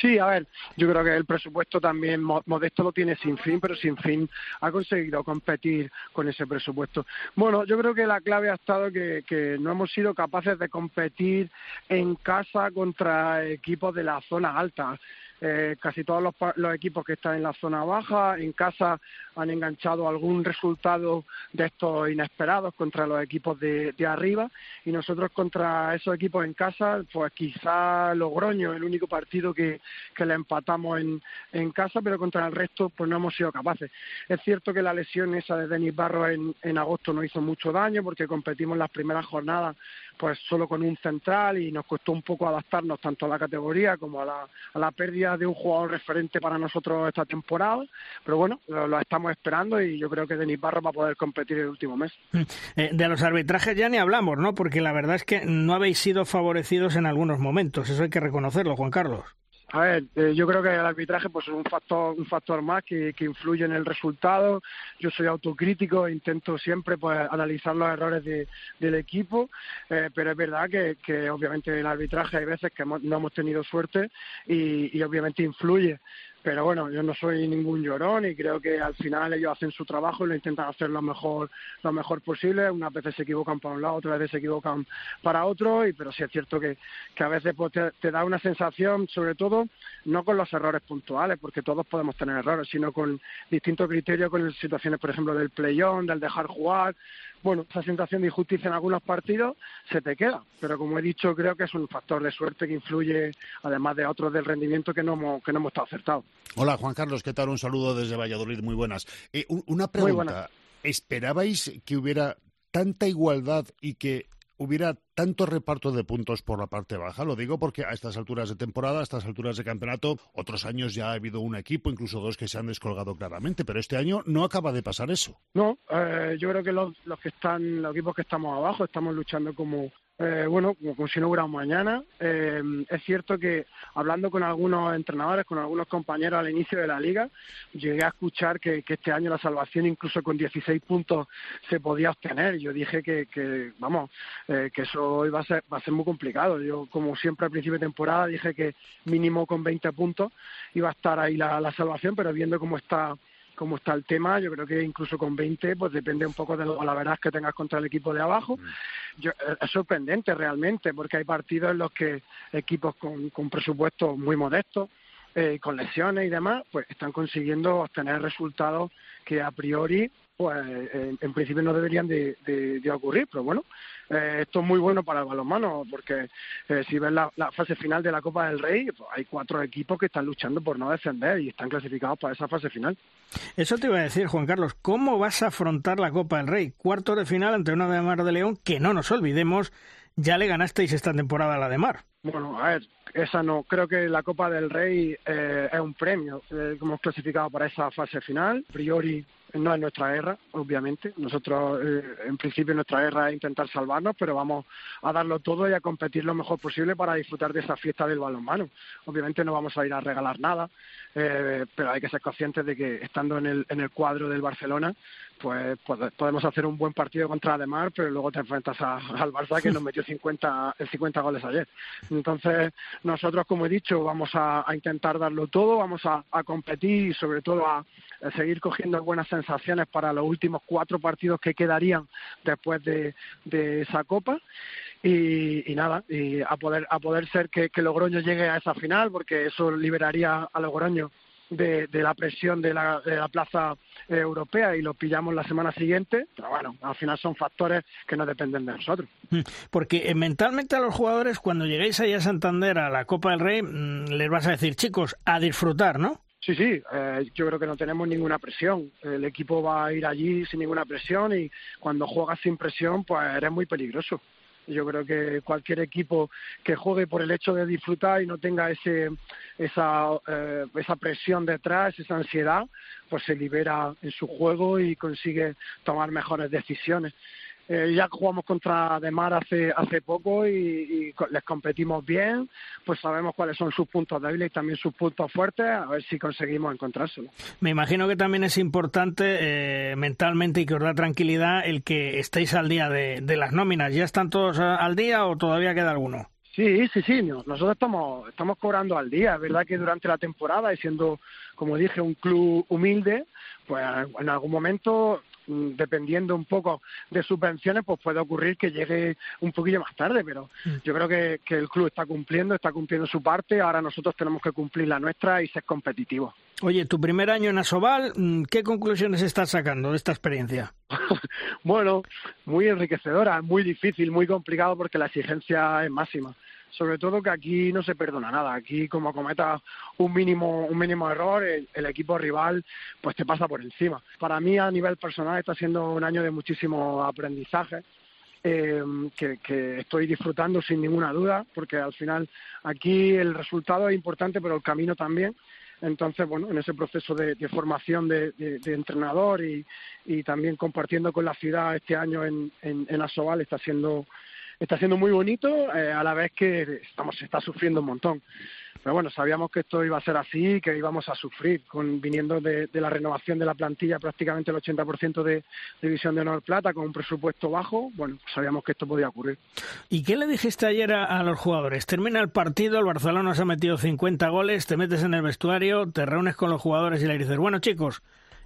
Sí, a ver, yo creo que el presupuesto también modesto lo tiene sin fin, pero sin fin ha conseguido competir con ese presupuesto. Bueno, yo creo que la clave ha estado que, que no hemos sido capaces de competir en casa contra equipos de la zona alta. Eh, casi todos los, equipos que están en la zona baja, en casa han enganchado algún resultado de estos inesperados contra los equipos de, arriba y nosotros contra esos equipos en casa, pues quizá Logroño, el único partido que, que le empatamos en, en casa, pero contra el resto pues no hemos sido capaces. Es cierto que la lesión esa de Denis Barro en, en agosto no hizo mucho daño porque competimos las primeras jornadas pues solo con un central y nos costó un poco adaptarnos tanto a la categoría como a la, a la pérdida de un jugador referente para nosotros esta temporada, pero bueno, lo, estamos esperando y yo creo que Denis Barro va a poder competir el último mes. Mm. Eh, de los arbitrajes ya ni hablamos, ¿no? Porque la verdad es que no habéis sido favorecidos en algunos momentos, eso hay que reconocerlo, Juan Carlos. A ver, eh, yo creo que el arbitraje pues es un factor, un factor más que, que, influye en el resultado. Yo soy autocrítico, intento siempre pues analizar los errores de, del equipo, eh, pero es verdad que, que, obviamente el arbitraje hay veces que no hemos tenido suerte y, y obviamente influye pero bueno, yo no soy ningún llorón y creo que al final ellos hacen su trabajo y lo intentan hacer lo mejor, lo mejor posible. Unas veces se equivocan para un lado, otras veces se equivocan para otro, y pero sí es cierto que, que a veces pues, te, da una sensación, sobre todo, no con los errores puntuales, porque todos podemos tener errores, sino con distintos criterios, con situaciones, por ejemplo, del play-on, del dejar jugar, bueno, esa sensación de injusticia en algunos partidos se te queda. Pero como he dicho, creo que es un factor de suerte que influye, además de otros del rendimiento que no hemos, que no hemos estado acertados. Hola, Juan Carlos, ¿qué tal? Un saludo desde Valladolid, muy buenas. Eh, una pregunta. ¿Esperabais que hubiera tanta igualdad y que hubiera tanto reparto de puntos por la parte baja. Lo digo porque a estas alturas de temporada, a estas alturas de campeonato, otros años ya ha habido un equipo, incluso dos que se han descolgado claramente, pero este año no acaba de pasar eso. No, eh, yo creo que los, los que están, los equipos que estamos abajo, estamos luchando como eh, bueno, como, si no hubiera mañana. Eh, es cierto que hablando con algunos entrenadores, con algunos compañeros al inicio de la liga, llegué a escuchar que, este año la salvación incluso con 16 puntos se podía obtener. Yo dije que, vamos, eh, que eso iba a, ser, va a ser muy complicado. Yo, como siempre al principio de temporada, dije que mínimo con 20 puntos iba a estar ahí la salvación, pero viendo cómo está como está el tema, yo creo que incluso con 20, pues depende un poco de la verdad que tengas contra el equipo de abajo. Mm. Yo, eh, es sorprendente realmente, porque hay partidos en los que equipos con, con presupuestos muy modestos, eh, con lesiones y demás, pues están consiguiendo obtener resultados que a priori pues en, principio no deberían de, ocurrir, pero bueno, eh, esto es muy bueno para el balonmano, porque eh, si ves la, fase final de la Copa del Rey, pues hay cuatro equipos que están luchando por no descender y están clasificados para esa fase final. Eso te iba a decir, Juan Carlos, ¿cómo vas a afrontar la Copa del Rey? Cuarto de final ante una de Mar de León, que no nos olvidemos, ya le ganasteis esta temporada a la de Mar. Bueno, a ver, esa no. Creo que la Copa del Rey eh, es un premio. hemos clasificado para esa fase final. A priori no es nuestra guerra, obviamente. Nosotros, eh, en principio, nuestra guerra es intentar salvarnos, pero vamos a darlo todo y a competir lo mejor posible para disfrutar de esa fiesta del balonmano. Obviamente no vamos a ir a regalar nada, eh, pero hay que ser conscientes de que estando en el, en el cuadro del Barcelona, pues, podemos hacer un buen partido contra Ademar, pero luego te enfrentas al Barça que nos metió 50, 50 goles ayer. Entonces, nosotros, como he dicho, vamos a, intentar darlo todo, vamos a, competir y sobre todo a, seguir cogiendo buenas sensaciones para los últimos cuatro partidos que quedarían después de, esa Copa. Y, nada, y a poder, a poder ser que, que Logroño llegue a esa final, porque eso liberaría a Logroño de, la presión de la, de la plaza europea y lo pillamos la semana siguiente, pero bueno, al final son factores que no dependen de nosotros. Mm, porque eh, mentalmente a los jugadores, cuando lleguéis ahí a Santander a la Copa del Rey, mm, les vas a decir, chicos, a disfrutar, ¿no? Sí, sí, eh, yo creo que no tenemos ninguna presión. El equipo va a ir allí sin ninguna presión y cuando juegas sin presión, pues eres muy peligroso. Yo creo que cualquier equipo que juegue por el hecho de disfrutar y no tenga ese, esa, eh, esa presión detrás, esa ansiedad, pues se libera en su juego y consigue tomar mejores decisiones. Eh, ya jugamos contra Demar hace hace poco y, les competimos bien, pues sabemos cuáles son sus puntos débiles y también sus puntos fuertes, a ver si conseguimos encontrárselo. Me imagino que también es importante eh, mentalmente y que os da tranquilidad el que estéis al día de, de las nóminas. ¿Ya están todos al día o todavía queda alguno? Sí, sí, sí, nosotros estamos, estamos cobrando al día. Es verdad que durante la temporada, y siendo, como dije, un club humilde, pues en algún momento dependiendo un poco de subvenciones, pues puede ocurrir que llegue un poquillo más tarde, pero mm. yo creo que, el club está cumpliendo, está cumpliendo su parte, ahora nosotros tenemos que cumplir la nuestra y ser competitivos. Oye, tu primer año en Asobal, mm, ¿qué conclusiones estás sacando de esta experiencia? (laughs) bueno, muy enriquecedora, muy difícil, muy complicado porque la exigencia es máxima sobre todo que aquí no se perdona nada. Aquí como cometas un mínimo, un mínimo error, el, equipo rival pues te pasa por encima. Para mí a nivel personal está siendo un año de muchísimo aprendizaje. Eh, que, que, estoy disfrutando sin ninguna duda, porque al final aquí el resultado es importante, pero el camino también. Entonces, bueno, en ese proceso de, formación de, entrenador y, y, también compartiendo con la ciudad este año en, en, en Asobal está siendo está siendo muy bonito, eh, a la vez que estamos, está sufriendo un montón. Pero bueno, sabíamos que esto iba a ser así, que íbamos a sufrir, con viniendo de, la renovación de la plantilla prácticamente el 80% de división de honor plata, con un presupuesto bajo, bueno, sabíamos que esto podía ocurrir. ¿Y qué le dijiste ayer a, los jugadores? Termina el partido, el Barcelona se ha metido 50 goles, te metes en el vestuario, te reúnes con los jugadores y le dices, bueno chicos,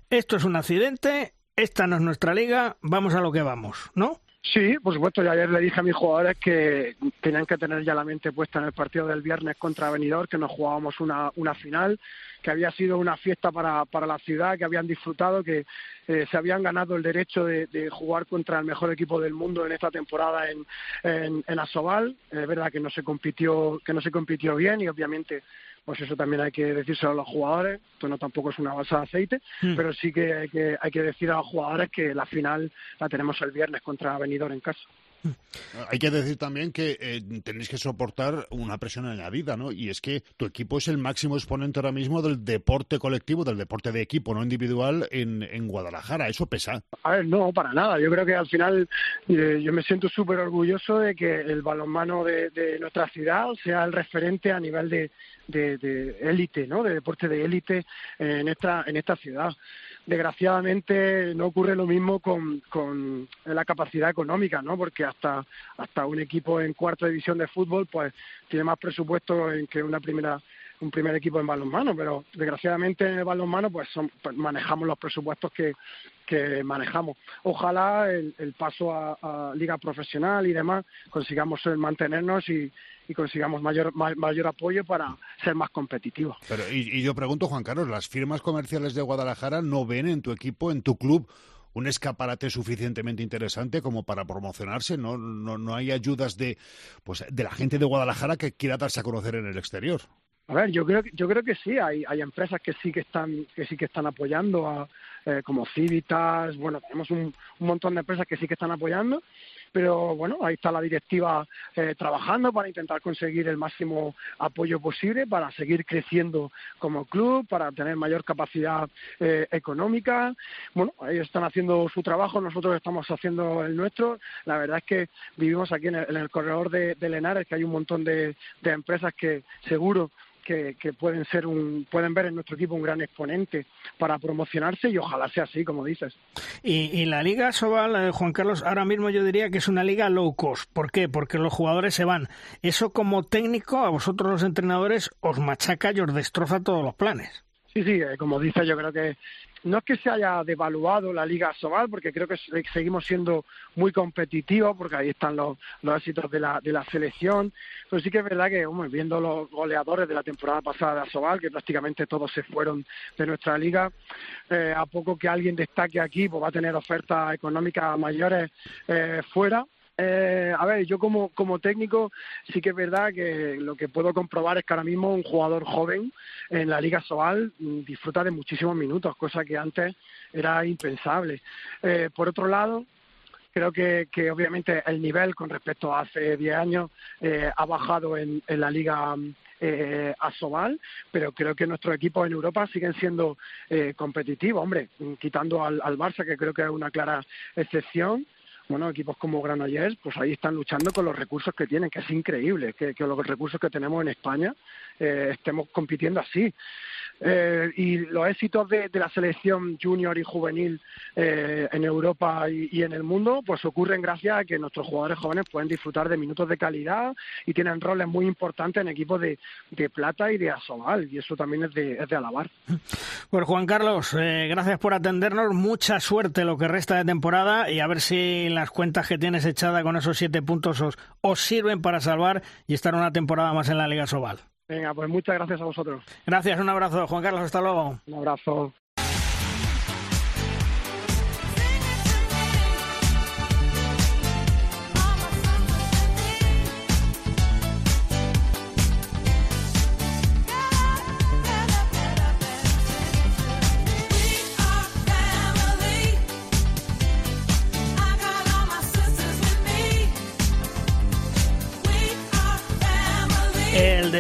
esto es un accidente, esta no es nuestra liga, vamos a lo que vamos, ¿no? Sí, por supuesto. Y ayer le dije a mis jugadores que tenían que tener ya la mente puesta en el partido del viernes contra Benidorm, que nos jugábamos una, una final, que había sido una fiesta para, para la ciudad, que habían disfrutado, que eh, se habían ganado el derecho de, jugar contra el mejor equipo del mundo en esta temporada en, en, en Asobal. Es verdad que no se compitió, que no se compitió bien y obviamente pues eso también hay que decírselo a los jugadores, esto no tampoco es una balsa de aceite, hmm. pero sí que hay, que hay que decir a los jugadores que la final la tenemos el viernes contra Benidorm en casa. (laughs) Hay que decir también que eh, tenéis que soportar una presión añadida, ¿no? Y es que tu equipo es el máximo exponente ahora mismo del deporte colectivo, del deporte de equipo, no individual, en, en Guadalajara. ¿Eso pesa? A ver, no, para nada. Yo creo que al final eh, yo me siento súper orgulloso de que el balonmano de, de, nuestra ciudad sea el referente a nivel de élite, ¿no? De deporte de élite en esta, en esta ciudad desgraciadamente no ocurre lo mismo con, con la capacidad económica, ¿no? Porque hasta, hasta un equipo en cuarta división de fútbol, pues tiene más presupuesto en que una primera un primer equipo en balonmano, pero desgraciadamente en el balonmano pues, son, pues manejamos los presupuestos que, manejamos. Ojalá el, paso a, liga profesional y demás consigamos mantenernos y, y consigamos mayor, mayor apoyo para ser más competitivos. Pero, y, y yo pregunto, Juan Carlos, ¿las firmas comerciales de Guadalajara no ven en tu equipo, en tu club, un escaparate suficientemente interesante como para promocionarse. No, no, no hay ayudas de, pues, de la gente de Guadalajara que quiera darse a conocer en el exterior. A ver, yo creo, yo creo que sí, hay, hay empresas que sí que están, que sí que están apoyando, a, eh, como Civitas, bueno, tenemos un, un, montón de empresas que sí que están apoyando, pero bueno, ahí está la directiva eh, trabajando para intentar conseguir el máximo apoyo posible, para seguir creciendo como club, para tener mayor capacidad eh, económica. Bueno, ellos están haciendo su trabajo, nosotros estamos haciendo el nuestro. La verdad es que vivimos aquí en el, corredor de, de Lenares, que hay un montón de, de empresas que seguro que, pueden ser un, pueden ver en nuestro equipo un gran exponente para promocionarse y ojalá sea así, como dices. Y, la Liga Sobal, eh, Juan Carlos, ahora mismo yo diría que es una liga low cost. ¿Por qué? Porque los jugadores se van. Eso como técnico, a vosotros los entrenadores, os machaca y os destroza todos los planes. Sí, sí, eh, como dices, yo creo que no es que se haya devaluado la Liga Sobal, porque creo que seguimos siendo muy competitivos, porque ahí están los, los éxitos de la, de la selección, pero sí que es verdad que, viendo los goleadores de la temporada pasada de Sobal, que prácticamente todos se fueron de nuestra liga, eh, a poco que alguien destaque aquí, pues va a tener ofertas económicas mayores eh, fuera, eh, a ver, yo como, como técnico sí que es verdad que lo que puedo comprobar es que ahora mismo un jugador joven en la Liga Sobal mm, disfruta de muchísimos minutos, cosa que antes era impensable. Eh, por otro lado, Creo que, que obviamente el nivel con respecto a hace 10 años eh, ha bajado en, en la liga eh, Asobal, pero creo que nuestros equipos en Europa siguen siendo eh, competitivos, hombre, quitando al, al Barça, que creo que es una clara excepción bueno, equipos como Granollers, pues ahí están luchando con los recursos que tienen, que es increíble que, que los recursos que tenemos en España eh, estemos compitiendo así. Eh, y los éxitos de, la selección junior y juvenil eh, en Europa y, en el mundo, pues ocurren gracias a que nuestros jugadores jóvenes pueden disfrutar de minutos de calidad y tienen roles muy importantes en equipos de, plata y de asobal, y eso también es de, es de alabar. Pues Juan Carlos, eh, gracias por atendernos, mucha suerte lo que resta de temporada y a ver si las cuentas que tienes echada con esos siete puntos os, os sirven para salvar y estar una temporada más en la Liga Sobal. Venga, pues muchas gracias a vosotros. Gracias, un abrazo. Juan Carlos, hasta luego. Un abrazo.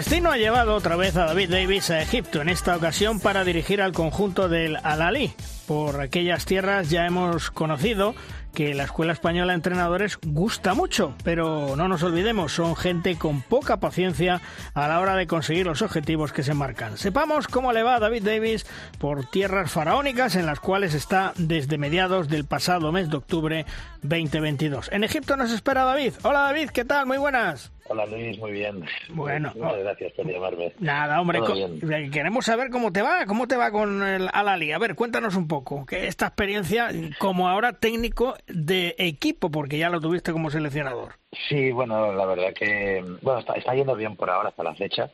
Destino ha llevado otra vez a David Davis a Egipto, en esta ocasión para dirigir al conjunto del Al-Ali. Por aquellas tierras ya hemos conocido que la Escuela Española de Entrenadores gusta mucho, pero no nos olvidemos, son gente con poca paciencia a la hora de conseguir los objetivos que se marcan. Sepamos cómo le va a David Davis por tierras faraónicas en las cuales está desde mediados del pasado mes de octubre 2022. En Egipto nos espera David. Hola David, ¿qué tal? Muy buenas. Hola Luis, muy bien. Bueno, muchas gracias por llamarme. Nada, hombre, queremos saber cómo te va, cómo te va con el Alali. A ver, cuéntanos un poco, que esta experiencia como ahora técnico de equipo, porque ya lo tuviste como seleccionador. Sí, bueno, la verdad que bueno está, está yendo bien por ahora hasta la fecha.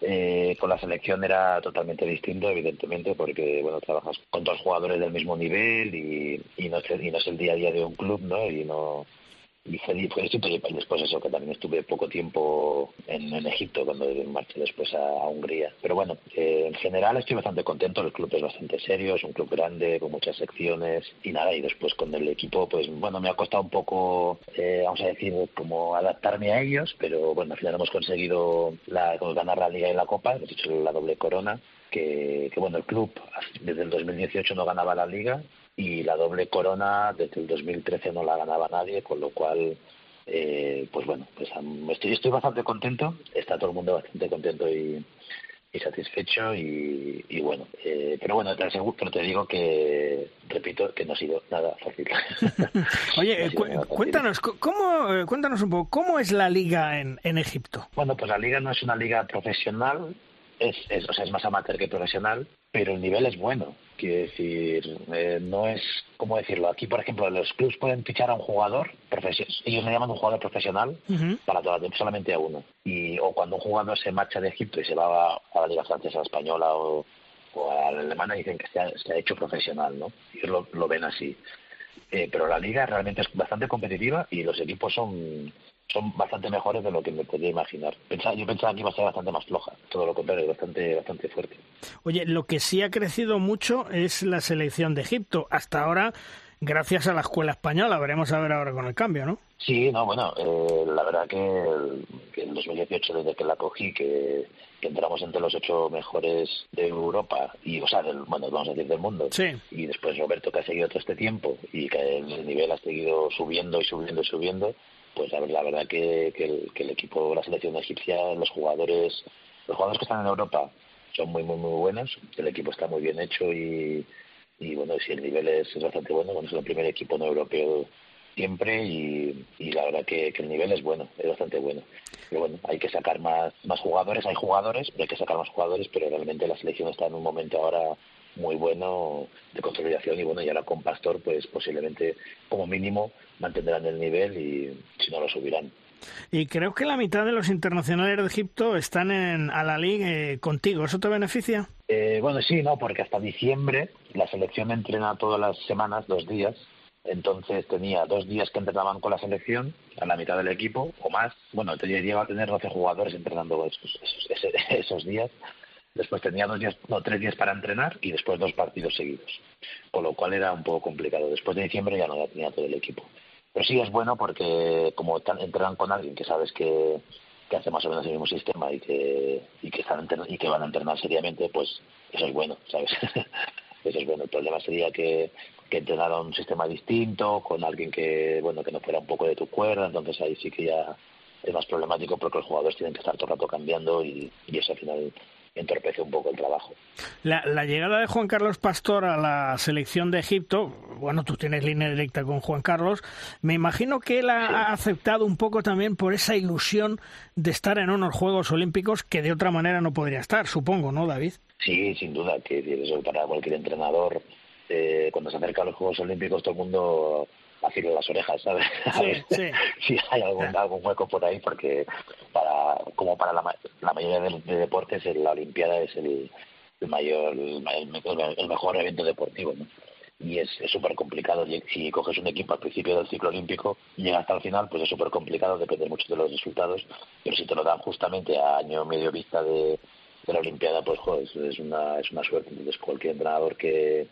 Eh, con la selección era totalmente distinto, evidentemente, porque bueno trabajas con dos jugadores del mismo nivel y, y, no, y no es el día a día de un club, ¿no? Y no y fue, fue distinto y después eso que también estuve poco tiempo en, en Egipto cuando marché después a, a Hungría. Pero bueno eh, en general estoy bastante contento el club es bastante serio es un club grande con muchas secciones y nada y después con el equipo pues bueno me ha costado un poco eh, vamos a decir como adaptarme a ellos pero bueno al final hemos conseguido la, ganar la liga y la copa hemos hecho la doble corona que, que bueno el club desde el 2018 no ganaba la liga y la doble corona desde el 2013 no la ganaba nadie, con lo cual, eh, pues bueno, pues estoy, estoy bastante contento, está todo el mundo bastante contento y, y satisfecho y, y bueno, eh, pero bueno, te aseguro, pero te digo que, repito, que no ha sido nada fácil. (laughs) Oye, (laughs) no cu nada fácil. cuéntanos, ¿cómo, cuéntanos un poco, ¿cómo es la liga en, en Egipto? Bueno, pues la liga no es una liga profesional, es, es, o sea, es más amateur que profesional, pero el nivel es bueno. Quiero decir, eh, no es, ¿cómo decirlo? Aquí, por ejemplo, los clubs pueden fichar a un jugador, ellos le llaman un jugador profesional, uh -huh. para toda, solamente a uno. Y, o cuando un jugador se marcha de Egipto y se va a, a la Liga Francesa, Española o, o a la Alemana, dicen que se ha, se ha hecho profesional, ¿no? Ellos lo, lo ven así. Eh, pero la liga realmente es bastante competitiva y los equipos son son bastante mejores de lo que me podía imaginar. Pensaba, yo pensaba que iba a ser bastante más floja, todo lo contrario, bastante, bastante fuerte. Oye, lo que sí ha crecido mucho es la selección de Egipto. Hasta ahora, gracias a la escuela española, veremos a ver ahora con el cambio, ¿no? Sí, no, bueno, eh, la verdad que, que en 2018, desde que la cogí, que, que entramos entre los ocho mejores de Europa y, o sea, del, bueno, vamos a decir del mundo. Sí. Y después Roberto, que ha seguido todo este tiempo y que el nivel ha seguido subiendo y subiendo y subiendo, pues la, la verdad que, que, el, equipo, la selección egipcia, los jugadores, los jugadores que están en Europa son muy, muy, muy buenos. El equipo está muy bien hecho y, y bueno, si el nivel es, bastante bueno, bueno, es el primer equipo no europeo siempre y, y la verdad que, que, el nivel es bueno, es bastante bueno. Pero bueno, hay que sacar más, más jugadores, hay jugadores, pero hay que sacar más jugadores, pero realmente la selección está en un momento ahora muy bueno de consolidación y bueno, y ahora con Pastor pues posiblemente como mínimo mantendrán el nivel y si no lo subirán. Y creo que la mitad de los internacionales de Egipto están en Al-Ali eh, contigo. ¿Eso te beneficia? Eh, bueno, sí, no, porque hasta diciembre la selección entrena todas las semanas, dos días. Entonces tenía dos días que entrenaban con la selección, a la mitad del equipo, o más. Bueno, llegaba a tener 12 jugadores entrenando esos, esos, esos días. Después tenía dos días, no, tres días para entrenar y después dos partidos seguidos. Con lo cual era un poco complicado. Después de diciembre ya no ya tenía todo el equipo. pero sí es bueno porque como entrenan con alguien que sabes que, que hace más o menos el mismo sistema y que y que están y que van a entrenar seriamente pues eso es bueno sabes (laughs) eso es bueno el problema sería que que entrenara un sistema distinto con alguien que bueno que no fuera un poco de tu cuerda entonces ahí sí que ya es más problemático porque los jugadores tienen que estar todo el rato cambiando y, y eso al final entorpece un poco el trabajo. La, la, llegada de Juan Carlos Pastor a la selección de Egipto, bueno, tú tienes línea directa con Juan Carlos, me imagino que él ha, aceptado un poco también por esa ilusión de estar en unos Juegos Olímpicos que de otra manera no podría estar, supongo, ¿no, David? Sí, sin duda, que eso para cualquier entrenador, eh, cuando se acerca a los Juegos Olímpicos todo el mundo afile las orejas, ¿sabes? (laughs) A ver (laughs) si hay algún, algún hueco por ahí, porque para como para la, la mayoría de, de, deportes la Olimpiada es el, el mayor, el, el, mejor evento deportivo, ¿no? y es súper complicado. Si coges un equipo al principio del ciclo olímpico y llega hasta el final, pues es súper complicado, depende mucho de los resultados, pero si te lo dan justamente a año medio vista de, de la Olimpiada, pues joder, es una, es una suerte. Entonces cualquier entrenador que,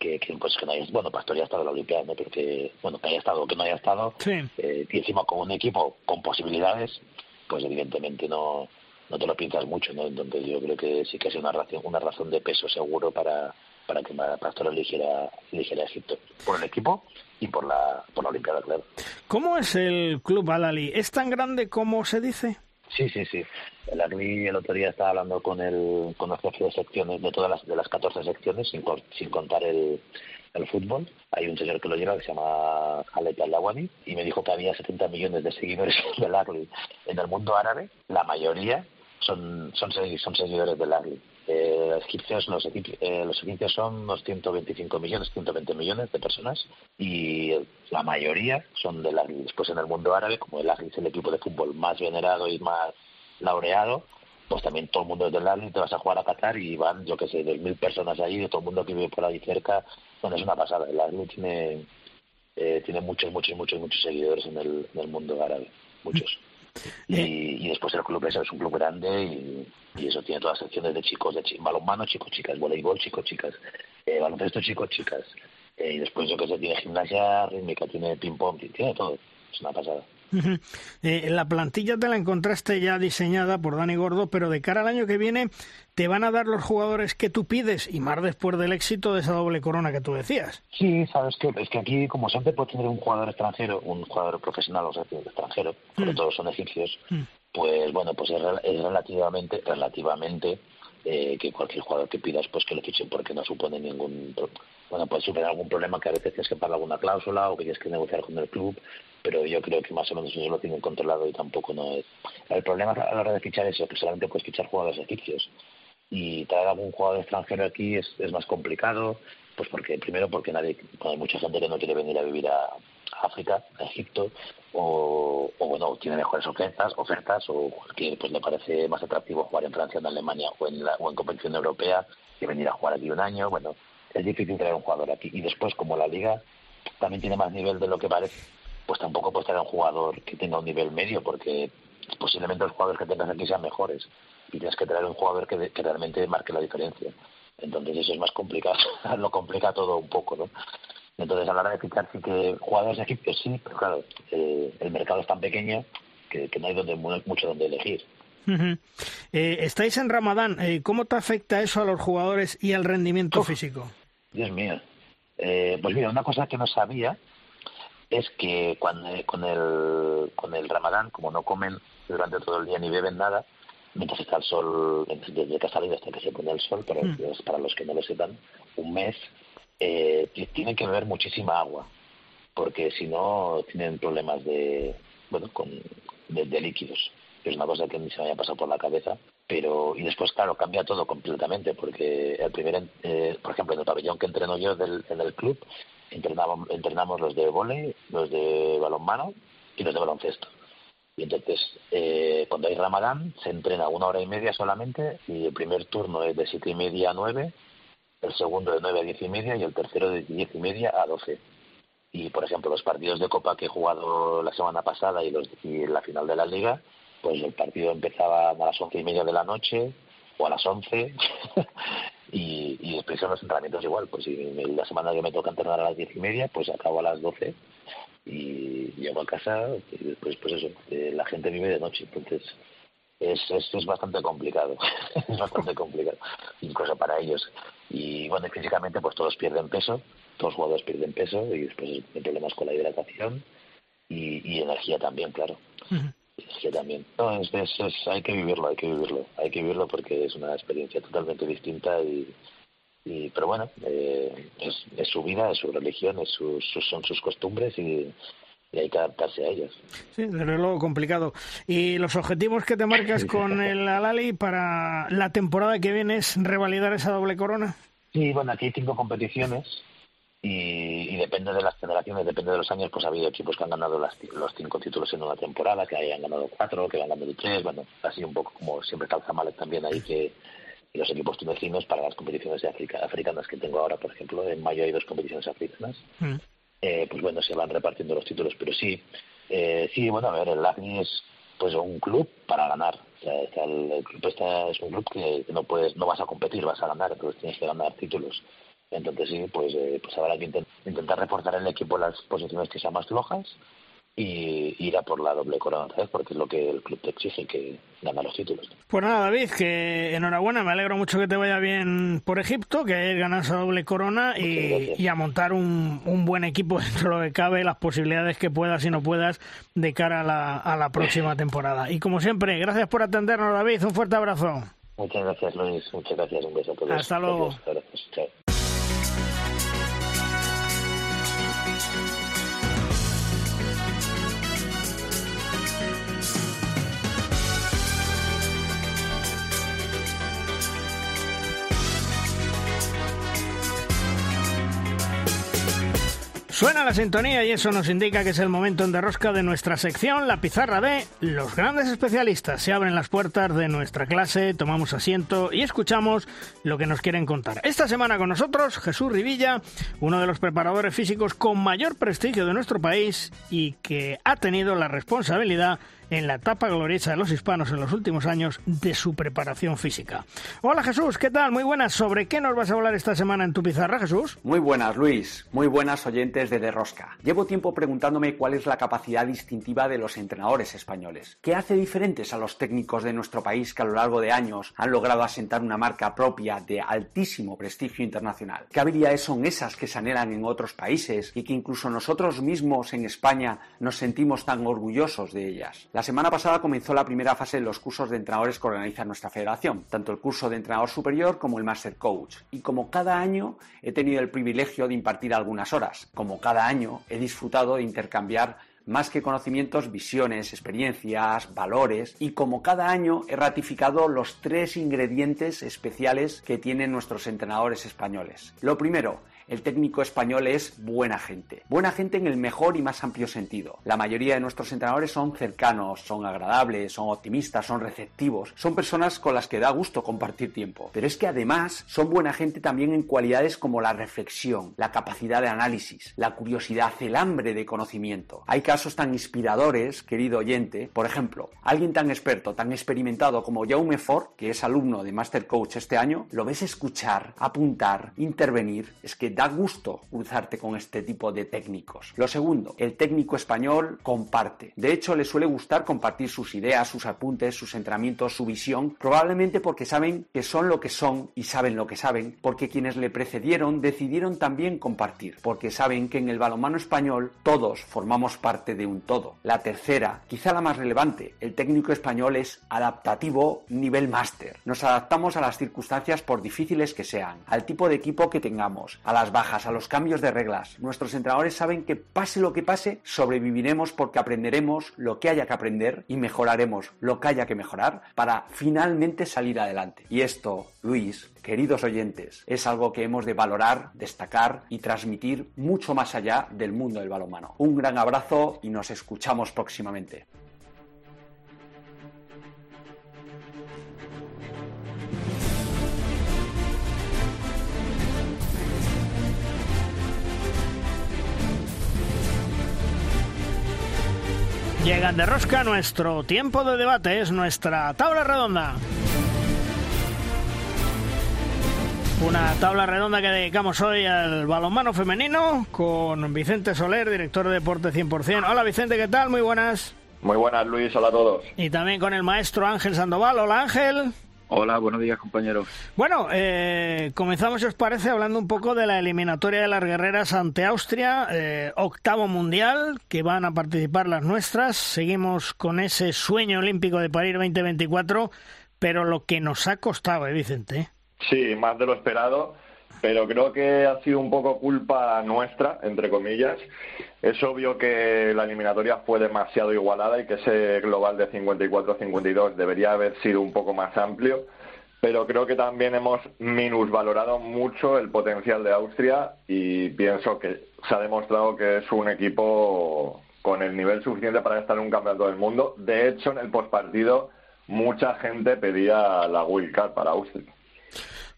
que, que, pues que no haya, bueno, Pastor ya ha estado en la Olimpiada, ¿no? pero que, bueno, que haya estado o que no haya estado, sí. eh, y encima con un equipo con posibilidades, pues evidentemente no, no te lo piensas mucho, ¿no? Entonces yo creo que sí que es una razón, una razón de peso seguro para, para que Pastor eligiera, eligiera Egipto, por el equipo y por la, por la Olimpiada, claro. ¿Cómo es el club Al-Ali? ¿Es tan grande como se dice? Sí, sí, sí. El Arli el otro día estaba hablando con el con los jefes de secciones de todas las de las 14 secciones sin, sin contar el, el fútbol. Hay un señor que lo lleva que se llama Khaled Al-Lawani y me dijo que había 70 millones de seguidores (laughs) del Arli en el mundo árabe. La mayoría son son, son seguidores del Arli. Eh, los, egipcios, eh, los egipcios son unos 125 millones, 120 millones de personas y la mayoría son del Ahly. Después en el mundo árabe, como el Ahly es el equipo de fútbol más venerado y más laureado, pues también todo el mundo es del Ahly, te vas a jugar a Qatar y van, yo que sé, 2.000 personas ahí, de todo el mundo que vive por ahí cerca, bueno, es una pasada. El Ahly tiene, eh, tiene muchos, muchos, muchos, muchos seguidores en el mundo árabe, muchos. Y, y, después el club eso es un club grande y, eso tiene todas las secciones de chicos, de ch balonmano, chicos, chicas, voleibol, chicos, chicas, eh, baloncesto, chicos, chicas. Eh, y después yo que sé, tiene gimnasia rítmica, tiene ping-pong, tiene todo. Es una pasada. (laughs) Eh, la plantilla te la encontraste ya diseñada por Dani Gordo, pero de cara al año que viene te van a dar los jugadores que tú pides y más después del éxito de esa doble corona que tú decías. Sí, sabes que es que aquí como siempre puedes tener un jugador extranjero, un jugador profesional, o sea, extranjero, porque mm. todos son egipcios, mm. pues bueno, pues es, es relativamente, relativamente eh, que cualquier jugador que pidas pues que lo fichen porque no supone ningún bueno puede superar algún problema que a veces tienes que pagar alguna cláusula o que tienes que negociar con el club pero yo creo que más o menos ellos lo tienen controlado y tampoco no es el problema a la hora de fichar eso que solamente puedes fichar jugadores egipcios y traer algún jugador extranjero aquí es, es más complicado pues porque primero porque nadie hay mucha gente que no quiere venir a vivir a, África, a Egipto, o, o, bueno, tiene mejores ofertas, ofertas o que pues le parece más atractivo jugar en Francia, en Alemania o en, la, o en competición europea que venir a jugar aquí un año. Bueno, es difícil traer un jugador aquí. Y después, como la liga también tiene más nivel de lo que parece, pues tampoco puedes traer un jugador que tenga un nivel medio, porque posiblemente los jugadores que tengas aquí sean mejores. Y tienes que traer un jugador que, que realmente marque la diferencia. Entonces eso es más complicado, (laughs) lo complica todo un poco, ¿no? Entonces, a la hora de fichar, sí que jugadores de Egipto sí, pero claro, eh, el mercado es tan pequeño que, que no hay donde, mucho donde elegir. Uh -huh. eh, estáis en Ramadán. Eh, ¿Cómo te afecta eso a los jugadores y al rendimiento Uf, físico? Dios mío. Eh, pues mira, una cosa que no sabía es que cuando, con, el, con el Ramadán, como no comen durante todo el día ni beben nada, mientras está el sol, desde que ha salido hasta que se pone el sol, para, mm. para los que no lo sepan, un mes eh, tienen que beber muchísima agua, porque si no tienen problemas de, bueno, con, de, de líquidos. Es una cosa que ni se me había pasado por la cabeza pero y después claro cambia todo completamente porque el primer eh, por ejemplo en el pabellón que entreno yo del, en el club entrenamos entrenamos los de volei los de balonmano y los de baloncesto. Y entonces eh, cuando hay ramadán se entrena una hora y media solamente y el primer turno es de siete y media a nueve el segundo de nueve a diez y media y el tercero de diez y media a doce. Y por ejemplo los partidos de copa que he jugado la semana pasada y los y la final de la liga pues el partido empezaba a las once y media de la noche o a las once (laughs) y, y después los entrenamientos igual pues si la semana que me toca entrenar a las diez y media pues acabo a las doce y llego a casa y después pues eso, la gente vive de noche, entonces es, es, es bastante complicado, (laughs) es bastante complicado, incluso para ellos. Y bueno, físicamente pues todos pierden peso, todos los jugadores pierden peso y después hay problemas con la hidratación y, y energía también, claro. Energía también. No, es, es, hay que vivirlo, hay que vivirlo, hay que vivirlo porque es una experiencia totalmente distinta y, y pero bueno, eh, es, es su vida, es su religión, es sus, son sus costumbres y, y hay que adaptarse a ellos. Sí, desde luego complicado. ¿Y los objetivos que te marcas con el Alali para la temporada que viene es revalidar esa doble corona? Sí, bueno, aquí hay cinco competiciones y, depende de las generaciones, depende de los años, pues ha habido equipos que han ganado los cinco títulos en una temporada, que hayan ganado cuatro, que han ganado tres, bueno, así un poco como siempre está el Zamalek también ahí que los equipos tunecinos para las competiciones de africanas que tengo ahora, por ejemplo, en mayo hay dos competiciones africanas. Mm eh, pues bueno, se van repartiendo los títulos. Pero sí, eh, sí, bueno, a ver, el ACNI es pues un club para ganar. O sea, está el, club está, es un club que, no puedes, no vas a competir, vas a ganar, entonces tienes que ganar títulos. Entonces sí, pues, eh, pues habrá que intentar reforzar el equipo las posiciones que sean más flojas y ir a por la doble corona otra vez, porque es lo que el club te exige, que gana los títulos. Pues nada, David, que enhorabuena, me alegro mucho que te vaya bien por Egipto, que ganas esa doble corona y, a montar un, un, buen equipo (laughs) dentro de lo que cabe, las posibilidades que puedas y no puedas de cara a la, a la próxima temporada. Y como siempre, gracias por atendernos, David, un fuerte abrazo. Muchas gracias, Luis, muchas gracias, un beso a todos. Hasta luego. Suena la sintonía y eso nos indica que es el momento en derrosca de nuestra sección, la pizarra de los grandes especialistas. Se abren las puertas de nuestra clase, tomamos asiento y escuchamos lo que nos quieren contar. Esta semana con nosotros Jesús Rivilla, uno de los preparadores físicos con mayor prestigio de nuestro país y que ha tenido la responsabilidad en la etapa gloriosa de los hispanos en los últimos años de su preparación física. Hola Jesús, ¿qué tal? Muy buenas. ¿Sobre qué nos vas a hablar esta semana en tu pizarra, Jesús? Muy buenas, Luis. Muy buenas oyentes de De Rosca. Llevo tiempo preguntándome cuál es la capacidad distintiva de los entrenadores españoles. ¿Qué hace diferentes a los técnicos de nuestro país que a lo largo de años han logrado asentar una marca propia de altísimo prestigio internacional? ¿Qué habilidades son esas que se anhelan en otros países y que incluso nosotros mismos en España nos sentimos tan orgullosos de ellas? La semana pasada comenzó la primera fase de los cursos de entrenadores que organiza nuestra federación, tanto el curso de entrenador superior como el Master Coach. Y como cada año he tenido el privilegio de impartir algunas horas, como cada año he disfrutado de intercambiar más que conocimientos, visiones, experiencias, valores y como cada año he ratificado los tres ingredientes especiales que tienen nuestros entrenadores españoles. Lo primero, el técnico español es buena gente. Buena gente en el mejor y más amplio sentido. La mayoría de nuestros entrenadores son cercanos, son agradables, son optimistas, son receptivos, son personas con las que da gusto compartir tiempo. Pero es que además son buena gente también en cualidades como la reflexión, la capacidad de análisis, la curiosidad, el hambre de conocimiento. Hay casos tan inspiradores, querido oyente, por ejemplo, alguien tan experto, tan experimentado como Jaume Ford, que es alumno de Master Coach este año, lo ves escuchar, apuntar, intervenir, es que da gusto cruzarte con este tipo de técnicos. Lo segundo, el técnico español comparte. De hecho, le suele gustar compartir sus ideas, sus apuntes, sus entrenamientos, su visión, probablemente porque saben que son lo que son y saben lo que saben, porque quienes le precedieron decidieron también compartir, porque saben que en el balonmano español todos formamos parte de un todo. La tercera, quizá la más relevante, el técnico español es adaptativo nivel máster. Nos adaptamos a las circunstancias por difíciles que sean, al tipo de equipo que tengamos, a las bajas, a los cambios de reglas. Nuestros entrenadores saben que pase lo que pase, sobreviviremos porque aprenderemos lo que haya que aprender y mejoraremos lo que haya que mejorar para finalmente salir adelante. Y esto, Luis, queridos oyentes, es algo que hemos de valorar, destacar y transmitir mucho más allá del mundo del balonmano. Un gran abrazo y nos escuchamos próximamente. Llegan de rosca nuestro tiempo de debate, es nuestra tabla redonda. Una tabla redonda que dedicamos hoy al balonmano femenino con Vicente Soler, director de Deporte 100%. Hola Vicente, ¿qué tal? Muy buenas. Muy buenas, Luis. Hola a todos. Y también con el maestro Ángel Sandoval. Hola Ángel. Hola, buenos días, compañeros. Bueno, eh, comenzamos, si os parece, hablando un poco de la eliminatoria de las guerreras ante Austria, eh, octavo mundial, que van a participar las nuestras. Seguimos con ese sueño olímpico de París 2024, pero lo que nos ha costado, ¿eh, Vicente? Sí, más de lo esperado, pero creo que ha sido un poco culpa nuestra, entre comillas. Es obvio que la eliminatoria fue demasiado igualada y que ese global de 54-52 debería haber sido un poco más amplio, pero creo que también hemos minusvalorado mucho el potencial de Austria y pienso que se ha demostrado que es un equipo con el nivel suficiente para estar en un campeonato del mundo. De hecho, en el postpartido mucha gente pedía la Wild Card para Austria.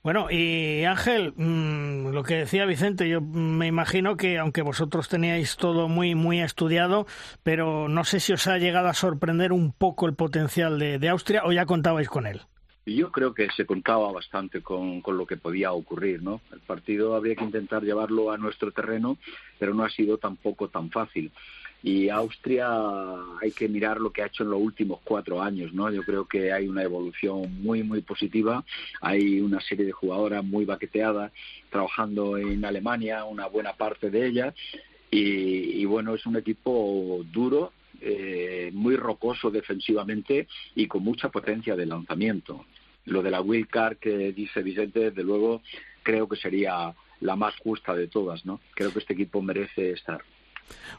Bueno, y Ángel, mm, lo que decía Vicente, yo me imagino que aunque vosotros teníais todo muy muy estudiado, pero no sé si os ha llegado a sorprender un poco el potencial de, Austria o ya contabais con él. Yo creo que se contaba bastante con, con, lo que podía ocurrir, ¿no? El partido habría que intentar llevarlo a nuestro terreno, pero no ha sido tampoco tan fácil y Austria hay que mirar lo que ha hecho en los últimos cuatro años, ¿no? Yo creo que hay una evolución muy, muy positiva. Hay una serie de jugadoras muy baqueteadas trabajando en Alemania, una buena parte de ellas. Y, bueno, es un equipo duro, eh, muy rocoso defensivamente y con mucha potencia de lanzamiento. Lo de la Will Card que dice Vicente, desde luego, creo que sería la más justa de todas, ¿no? Creo que este equipo merece estar.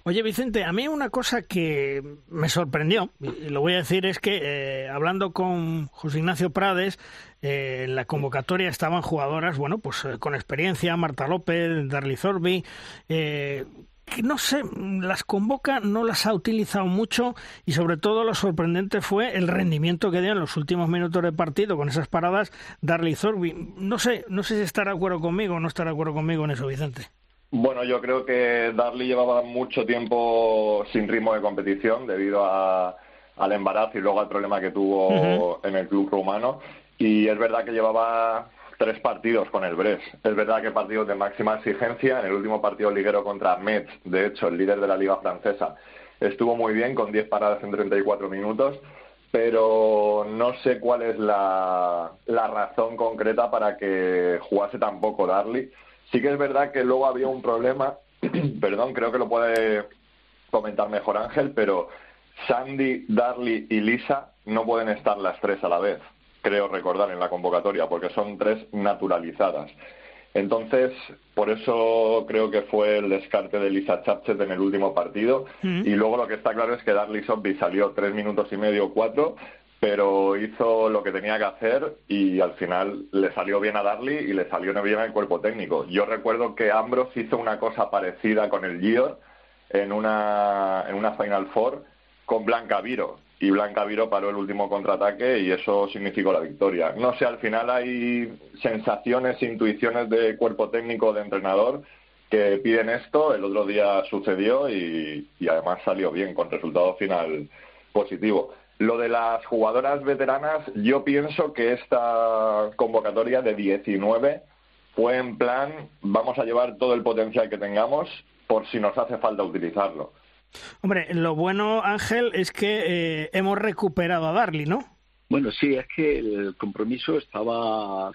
Oye, Vicente, a mí una cosa que me sorprendió, y lo voy a decir, es que eh, hablando con José Ignacio Prades, eh, en la convocatoria estaban jugadoras, bueno, pues eh, con experiencia, Marta López, Darly Zorbi, que no sé, las convoca, no las ha utilizado mucho y sobre todo lo sorprendente fue el rendimiento que dio en los últimos minutos de partido con esas paradas Darly Zorbi. No sé, no sé si estará de acuerdo conmigo o no estará de acuerdo conmigo en eso, Vicente. Bueno, yo creo que Darly llevaba mucho tiempo sin ritmo de competición debido al embarazo y luego al problema que tuvo en el club rumano. Y es verdad que llevaba tres partidos con el Brest. Es verdad que partidos de máxima exigencia. En el último partido liguero contra Metz, de hecho, el líder de la liga francesa, estuvo muy bien con 10 paradas en 34 minutos. Pero no sé cuál es la, la razón concreta para que jugase tan poco Darly Sí que es verdad que luego había un problema, (clears throat) perdón, creo que lo puede comentar mejor Ángel, pero Sandy, Darly y Lisa no pueden estar las tres a la vez, creo recordar en la convocatoria, porque son tres naturalizadas. Entonces, por eso creo que fue el descarte de Lisa Chapchet en el último partido. Mm. Y luego lo que está claro es que Darly Sobby salió tres minutos y medio, cuatro, pero hizo lo que tenía que hacer y al final le salió bien a Darly y le salió bien al cuerpo técnico. Yo recuerdo que Ambros hizo una cosa parecida con el Gior en una, en una Final Four con Blanca Viro y Blanca Viro paró el último contraataque y eso significó la victoria. No sé, al final hay sensaciones, intuiciones de cuerpo técnico, de entrenador que piden esto. El otro día sucedió y, y además salió bien con resultado final positivo. Lo de las jugadoras veteranas, yo pienso que esta convocatoria de 19 fue en plan, vamos a llevar todo el potencial que tengamos por si nos hace falta utilizarlo. Hombre, lo bueno, Ángel, es que eh, hemos recuperado a Darly, ¿no? Bueno, sí, es que el compromiso estaba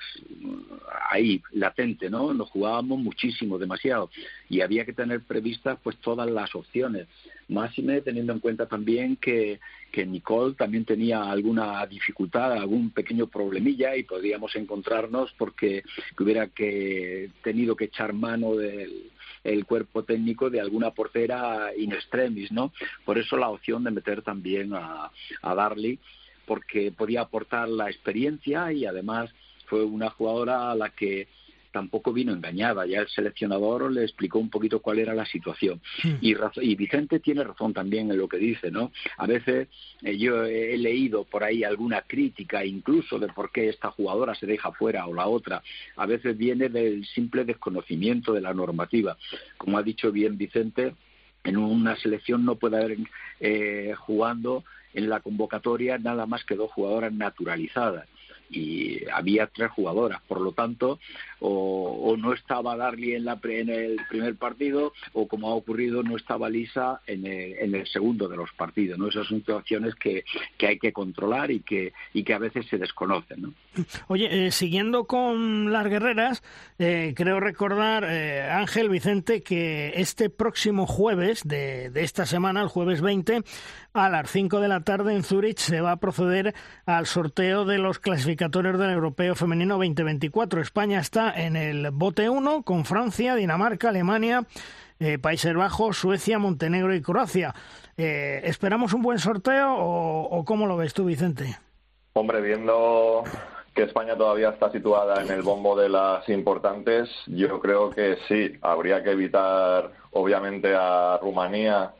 ahí, latente, ¿no? Nos jugábamos muchísimo, demasiado, y había que tener previstas pues todas las opciones. Máxime teniendo en cuenta también que, que Nicole también tenía alguna dificultad, algún pequeño problemilla y podíamos encontrarnos porque hubiera que tenido que echar mano del el cuerpo técnico de alguna portera in extremis, ¿no? Por eso la opción de meter también a, a Darley porque podía aportar la experiencia y además fue una jugadora a la que tampoco vino engañada. Ya el seleccionador le explicó un poquito cuál era la situación. Y, y, Vicente tiene razón también en lo que dice, ¿no? A veces eh, yo he leído por ahí alguna crítica incluso de por qué esta jugadora se deja fuera o la otra. A veces viene del simple desconocimiento de la normativa. Como ha dicho bien Vicente, en una selección no puede haber eh, jugando en la convocatoria nada más que dos jugadoras naturalizadas. Y había tres jugadoras, por lo tanto, o, no estaba Darly en, la, en el primer partido, o como ha ocurrido, no estaba Lisa en el, segundo de los partidos. ¿no? Esas son situaciones que, que hay que controlar y que, y que a veces se desconocen. ¿no? Oye, eh, siguiendo con las guerreras, eh, creo recordar, eh, Ángel Vicente, que este próximo jueves de, de esta semana, el jueves 20, a las 5 de la tarde en Zurich se va a proceder al sorteo de los clasificatorios del Europeo Femenino 2024. España está en el bote 1 con Francia, Dinamarca, Alemania, eh, Países Bajos, Suecia, Montenegro y Croacia. Eh, ¿Esperamos un buen sorteo o, o cómo lo ves tú, Vicente? Hombre, viendo que España todavía está situada en el bombo de las importantes, yo creo que sí, habría que evitar obviamente a Rumanía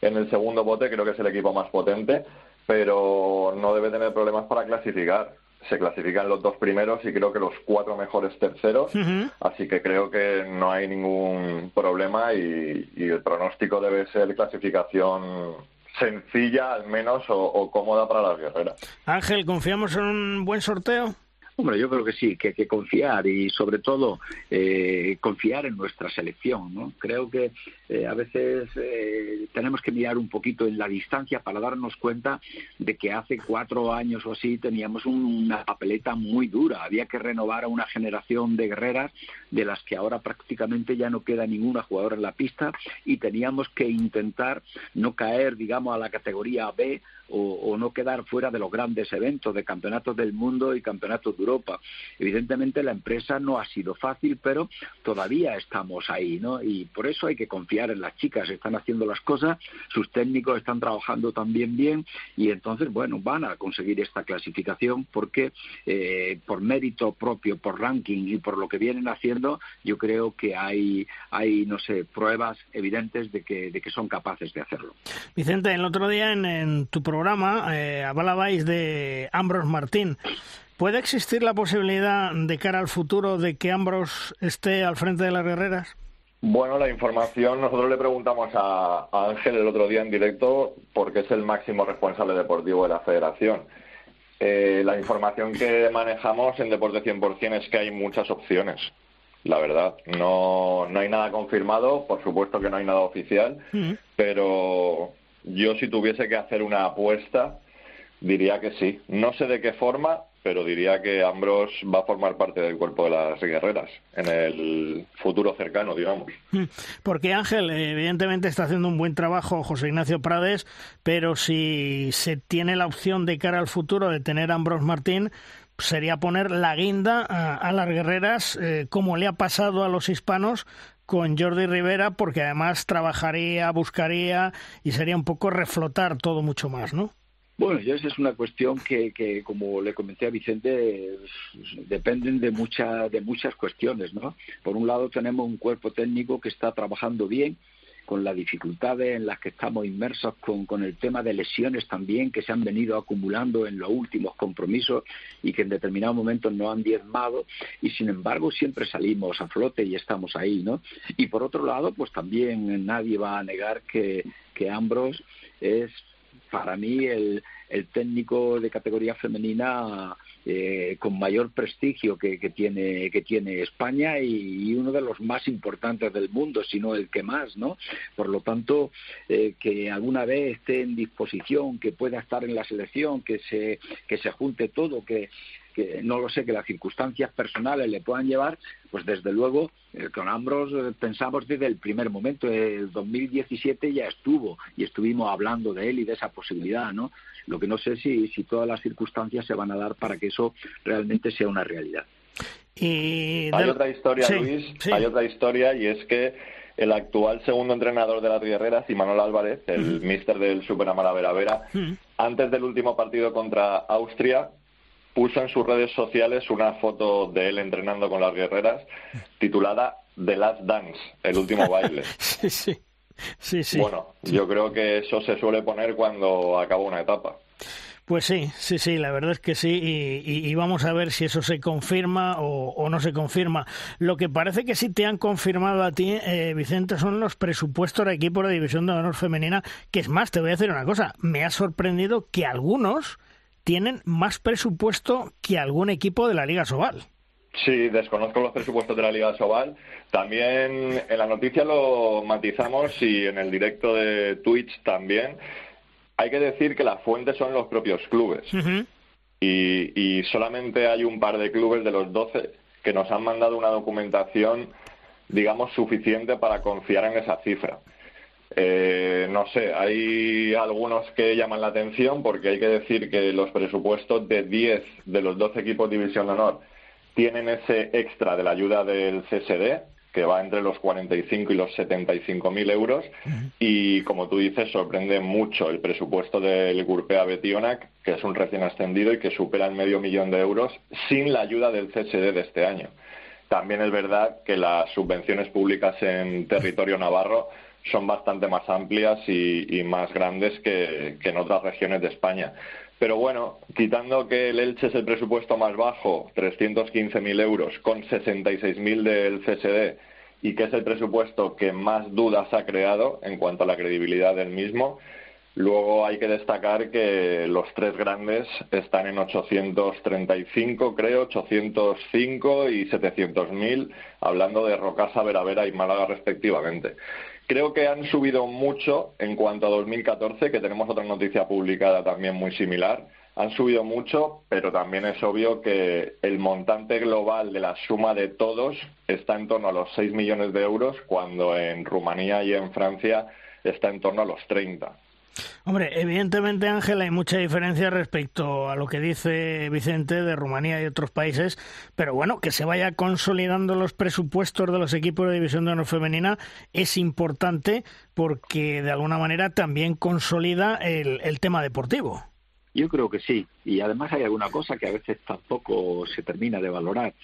en el segundo bote, creo que es el equipo más potente, pero no debe tener problemas para clasificar. Se clasifican los dos primeros y creo que los cuatro mejores terceros, así que creo que no hay ningún problema y, el pronóstico debe ser clasificación sencilla al menos o cómoda para las guerreras. Ángel, ¿confiamos en un buen sorteo? Hombre, yo creo que sí, que hay que confiar y sobre todo eh, confiar en nuestra selección. ¿no? Creo que eh, a veces eh, tenemos que mirar un poquito en la distancia para darnos cuenta de que hace cuatro años o así teníamos una papeleta muy dura. Había que renovar a una generación de guerreras de las que ahora prácticamente ya no queda ninguna jugadora en la pista y teníamos que intentar no caer, digamos, a la categoría B o, no quedar fuera de los grandes eventos de campeonatos del mundo y campeonatos de Europa. Evidentemente la empresa no ha sido fácil, pero todavía estamos ahí, ¿no? Y por eso hay que confiar en las chicas, están haciendo las cosas, sus técnicos están trabajando también bien y entonces, bueno, van a conseguir esta clasificación porque eh, por mérito propio, por ranking y por lo que vienen haciendo, yo creo que hay, hay no sé, pruebas evidentes de que, de que son capaces de hacerlo. Vicente, el otro día en, en tu programa programa eh, hablabais de Ambros Martín. ¿Puede existir la posibilidad de cara al futuro de que Ambros esté al frente de las guerreras? Bueno, la información, nosotros le preguntamos a, Ángel el otro día en directo porque es el máximo responsable deportivo de la federación. Eh, la información que manejamos en Deporte 100% es que hay muchas opciones, la verdad. No, no hay nada confirmado, por supuesto que no hay nada oficial, pero yo si tuviese que hacer una apuesta, diría que sí. No sé de qué forma, pero diría que Ambros va a formar parte del cuerpo de las guerreras en el futuro cercano, digamos. Hmm. Porque Ángel, evidentemente está haciendo un buen trabajo José Ignacio Prades, pero si se tiene la opción de cara al futuro de tener a Ambros Martín, sería poner la guinda a, las guerreras, eh, como le ha pasado a los hispanos con Jordi Rivera porque además trabajaría, buscaría y sería un poco reflotar todo mucho más, ¿no? Bueno, esa es una cuestión que, que, como le comenté a Vicente, dependen de, mucha, de muchas cuestiones, ¿no? Por un lado tenemos un cuerpo técnico que está trabajando bien, con las dificultades en las que estamos inmersos, con, con, el tema de lesiones también que se han venido acumulando en los últimos compromisos y que en determinados momentos nos han diezmado y sin embargo siempre salimos a flote y estamos ahí, ¿no? Y por otro lado, pues también nadie va a negar que, que Ambros es para mí el, técnico de categoría femenina eh, con mayor prestigio que, tiene que tiene España y, uno de los más importantes del mundo, si no el que más, ¿no? Por lo tanto, eh, que alguna vez esté en disposición, que pueda estar en la selección, que se que se junte todo, que que no lo sé, que las circunstancias personales le puedan llevar, pues desde luego eh, con Ambros pensamos desde el primer momento, el 2017 ya estuvo y estuvimos hablando de él y de esa posibilidad, ¿no? Lo que no sé si, si todas las circunstancias se van a dar para que eso realmente sea una realidad. Y Hay otra historia, Luis, hay otra historia y es que el actual segundo entrenador de las guerreras, Imanol Álvarez, el mister del Super Amara Vera, antes del último partido contra Austria, puso en sus redes sociales una foto de él entrenando con las guerreras titulada The Last Dance, el último (laughs) baile. sí, sí. Sí, sí. Bueno, yo creo que eso se suele poner cuando acaba una etapa. Pues sí, sí, sí, la verdad es que sí, y, vamos a ver si eso se confirma o, no se confirma. Lo que parece que sí te han confirmado a ti, eh, Vicente, son los presupuestos de equipo de División de Honor Femenina, que es más, te voy a decir una cosa, me ha sorprendido que algunos tienen más presupuesto que algún equipo de la Liga Sobal. Sí, desconozco los presupuestos de la Liga Sobal. También en la noticia lo matizamos y en el directo de Twitch también. Hay que decir que las fuentes son los propios clubes. y, y, solamente hay un par de clubes de los 12 que nos han mandado una documentación, digamos, suficiente para confiar en esa cifra. Eh, no sé, hay algunos que llaman la atención porque hay que decir que los presupuestos de 10 de los 12 equipos de División de Honor tienen ese extra de la ayuda del CSD, que va entre los 45 y los 75 mil euros. Y como tú dices, sorprende mucho el presupuesto del Gurpea Betionac, que es un recién ascendido y que supera el medio millón de euros sin la ayuda del CSD de este año. También es verdad que las subvenciones públicas en territorio navarro son bastante más amplias y, más grandes que, en otras regiones de España. Pero bueno, quitando que el Elche es el presupuesto más bajo, 315.000 euros, con 66.000 del CSD, y que es el presupuesto que más dudas ha creado en cuanto a la credibilidad del mismo, Luego hay que destacar que los tres grandes están en 835, creo, 805 y 700.000, hablando de Rocasa, Veravera y Málaga respectivamente. Creo que han subido mucho en cuanto a 2014, que tenemos otra noticia publicada también muy similar. Han subido mucho, pero también es obvio que el montante global de la suma de todos está en torno a los 6 millones de euros, cuando en Rumanía y en Francia está en torno a los 30. Hombre, evidentemente, Ángel, hay mucha diferencia respecto a lo que dice Vicente de Rumanía y otros países, pero bueno, que se vaya consolidando los presupuestos de los equipos de división de honor femenina es importante porque de alguna manera también consolida el, el tema deportivo. Yo creo que sí, y además hay alguna cosa que a veces tampoco se termina de valorar.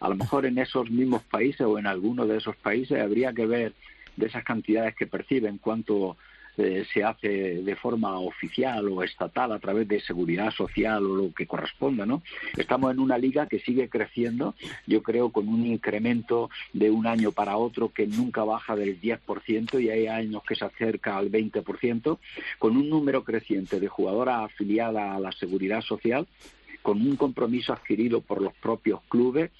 A lo mejor en esos mismos países o en alguno de esos países habría que ver de esas cantidades que perciben cuánto eh, se hace de forma oficial o estatal a través de seguridad social o lo que corresponda, ¿no? Estamos en una liga que sigue creciendo, yo creo, con un incremento de un año para otro que nunca baja del 10% y hay años que se acerca al 20%, con un número creciente de jugadoras afiliadas a la seguridad social con un compromiso adquirido por los propios clubes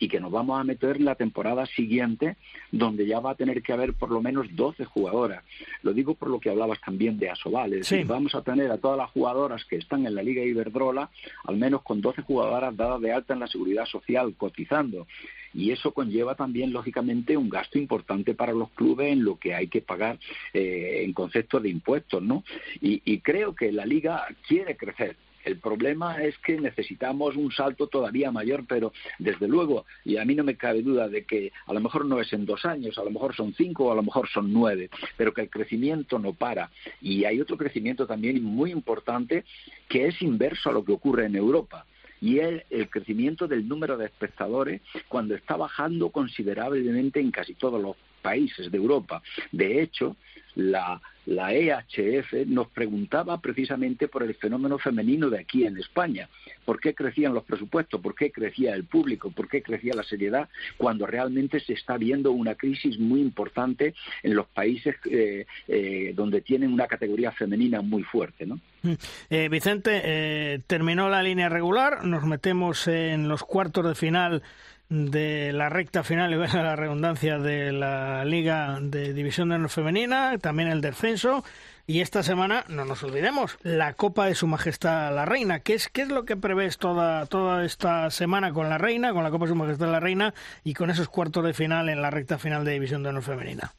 y que nos vamos a meter la temporada siguiente donde ya va a tener que haber por lo menos 12 jugadoras. Lo digo por lo que hablabas también de Asobal, es decir, vamos a tener a todas las jugadoras que están en la Liga Iberdrola al menos con 12 jugadoras dadas de alta en la seguridad social cotizando y eso conlleva también lógicamente un gasto importante para los clubes en lo que hay que pagar eh, en concepto de impuestos, ¿no? y creo que la liga quiere crecer, el problema es que necesitamos un salto todavía mayor, pero desde luego, y a mí no me cabe duda de que a lo mejor no es en dos años, a lo mejor son cinco o a lo mejor son nueve, pero que el crecimiento no para. Y hay otro crecimiento también muy importante que es inverso a lo que ocurre en Europa y es el crecimiento del número de espectadores cuando está bajando considerablemente en casi todos los países de Europa. De hecho, la, la EHF nos preguntaba precisamente por el fenómeno femenino de aquí en España. ¿Por qué crecían los presupuestos? ¿Por qué crecía el público? ¿Por qué crecía la seriedad? Cuando realmente se está viendo una crisis muy importante en los países eh, eh, donde tienen una categoría femenina muy fuerte. ¿no? Mm. Eh, Vicente, terminó la línea regular, nos metemos en los cuartos de final de la recta final, y la redundancia de la Liga de División de Honor Femenina, también el descenso. Y esta semana, no nos olvidemos, la Copa de Su Majestad la Reina. ¿Qué es, qué es lo que prevés toda, toda esta semana con la Reina, con la Copa de Su Majestad la Reina y con esos cuartos de final en la recta final de División de Honor Femenina?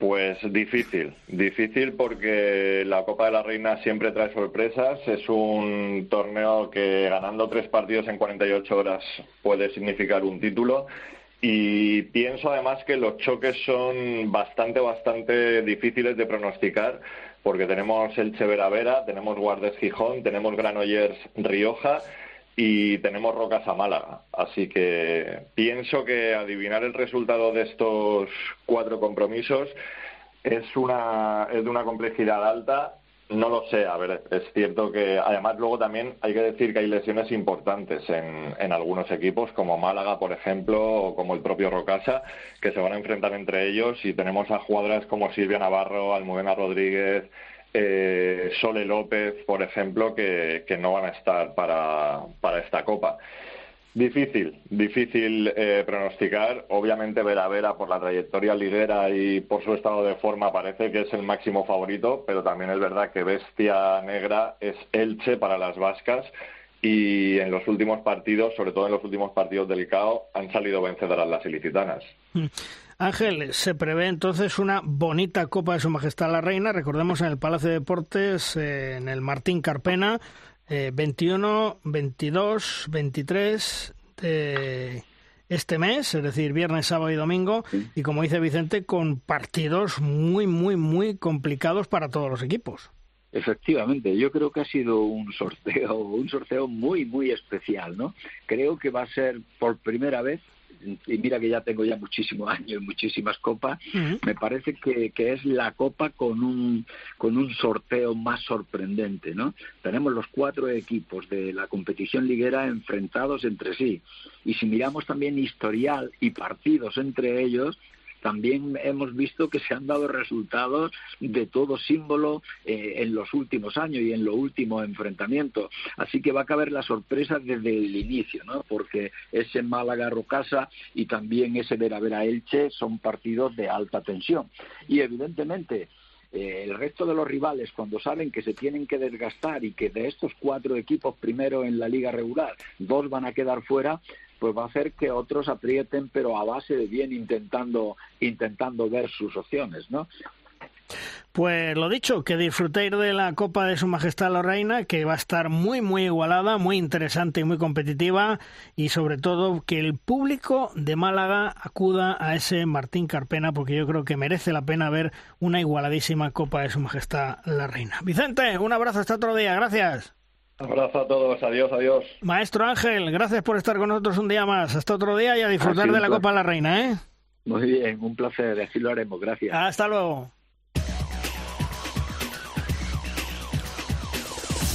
Pues difícil, difícil porque la Copa de la Reina siempre trae sorpresas. Es un torneo que ganando tres partidos en 48 horas puede significar un título. Y pienso además que los choques son bastante, bastante difíciles de pronosticar porque tenemos el Vera, tenemos Guardes Gijón, tenemos Granollers Rioja y tenemos Rocas a Málaga. Así que pienso que adivinar el resultado de estos cuatro compromisos es, una, es de una complejidad alta. No lo sé, a ver, es cierto que además luego también hay que decir que hay lesiones importantes en, en algunos equipos, como Málaga, por ejemplo, o como el propio Rocasa, que se van a enfrentar entre ellos y tenemos a jugadoras como Silvia Navarro, Almudena Rodríguez, eh, Sole López, por ejemplo, que, que no van a estar para, para esta Copa. Difícil, difícil eh, pronosticar. Obviamente Vera Vera por la trayectoria liguera y por su estado de forma parece que es el máximo favorito, pero también es verdad que Bestia Negra es Elche para las vascas y en los últimos partidos, sobre todo en los últimos partidos del CAO, han salido vencedoras las ilicitanas. Ángel, se prevé entonces una bonita Copa de Su Majestad la Reina, recordemos en el Palacio de Deportes, eh, en el Martín Carpena, 21, 22, 23 de este mes, es decir, viernes, sábado y domingo, y como dice Vicente, con partidos muy, muy, muy complicados para todos los equipos. Efectivamente, yo creo que ha sido un sorteo, un sorteo muy, muy especial, ¿no? Creo que va a ser por primera vez y mira que ya tengo ya muchísimos (laughs) años y muchísimas copas, me parece que, que, es la copa con un, con un sorteo más sorprendente, ¿no? Tenemos los cuatro equipos de la competición liguera enfrentados entre sí. Y si miramos también historial y partidos entre ellos, también hemos visto que se han dado resultados de todo símbolo eh, en los últimos años y en los últimos enfrentamientos. Así que va a caber la sorpresa desde el inicio, ¿no? Porque ese Málaga Rocasa y también ese Vera Vera Elche son partidos de alta tensión. Y evidentemente eh, el resto de los rivales, cuando saben que se tienen que desgastar y que de estos cuatro equipos primero en la liga regular, dos van a quedar fuera, pues va a hacer que otros aprieten, pero a base de bien intentando, intentando ver sus opciones, ¿no? Pues lo dicho, que disfrutéis de la Copa de Su Majestad la Reina, que va a estar muy, muy igualada, muy interesante y muy competitiva, y sobre todo que el público de Málaga acuda a ese Martín Carpena, porque yo creo que merece la pena ver una igualadísima Copa de Su Majestad la Reina. Vicente, un abrazo hasta otro día, gracias. Abrazo a todos, adiós, adiós. Maestro Ángel, gracias por estar con nosotros un día más. Hasta otro día y a disfrutar de la Copa de la Reina, ¿eh? Muy bien, un placer, así lo haremos, gracias. Hasta luego.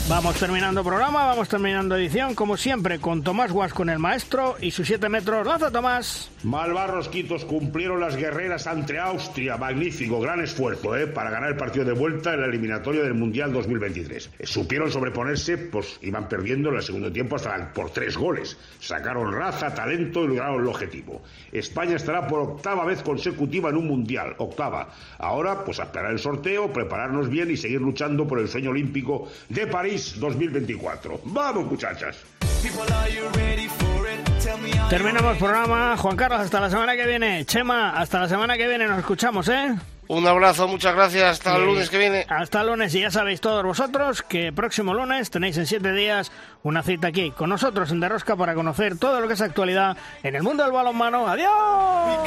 Vamos terminando programa, vamos terminando edición, como siempre, con Tomás Guas con el maestro y sus siete metros. ¡Lanza, Tomás! Malvarros Quitos cumplieron las guerreras ante Austria. Magnífico, gran esfuerzo, ¿eh? Para ganar el partido de vuelta en la eliminatoria del Mundial 2023. Eh, supieron sobreponerse, pues iban perdiendo en el segundo tiempo hasta por tres goles. Sacaron raza, talento y lograron el objetivo. España estará por octava vez consecutiva en un Mundial. Octava. Ahora, pues a esperar el sorteo, prepararnos bien y seguir luchando por el sueño olímpico de París 2024. ¡Vamos, muchachas! Terminamos programa. Juan Carlos, hasta la semana que viene. Chema, hasta la semana que viene. Nos escuchamos, ¿eh? Un abrazo, muchas gracias. Hasta el lunes que viene. Hasta el lunes. Y ya sabéis todos vosotros que próximo lunes tenéis en siete días una cita aquí con nosotros en Derrosca para conocer todo lo que es actualidad en el mundo del balonmano. ¡Adiós!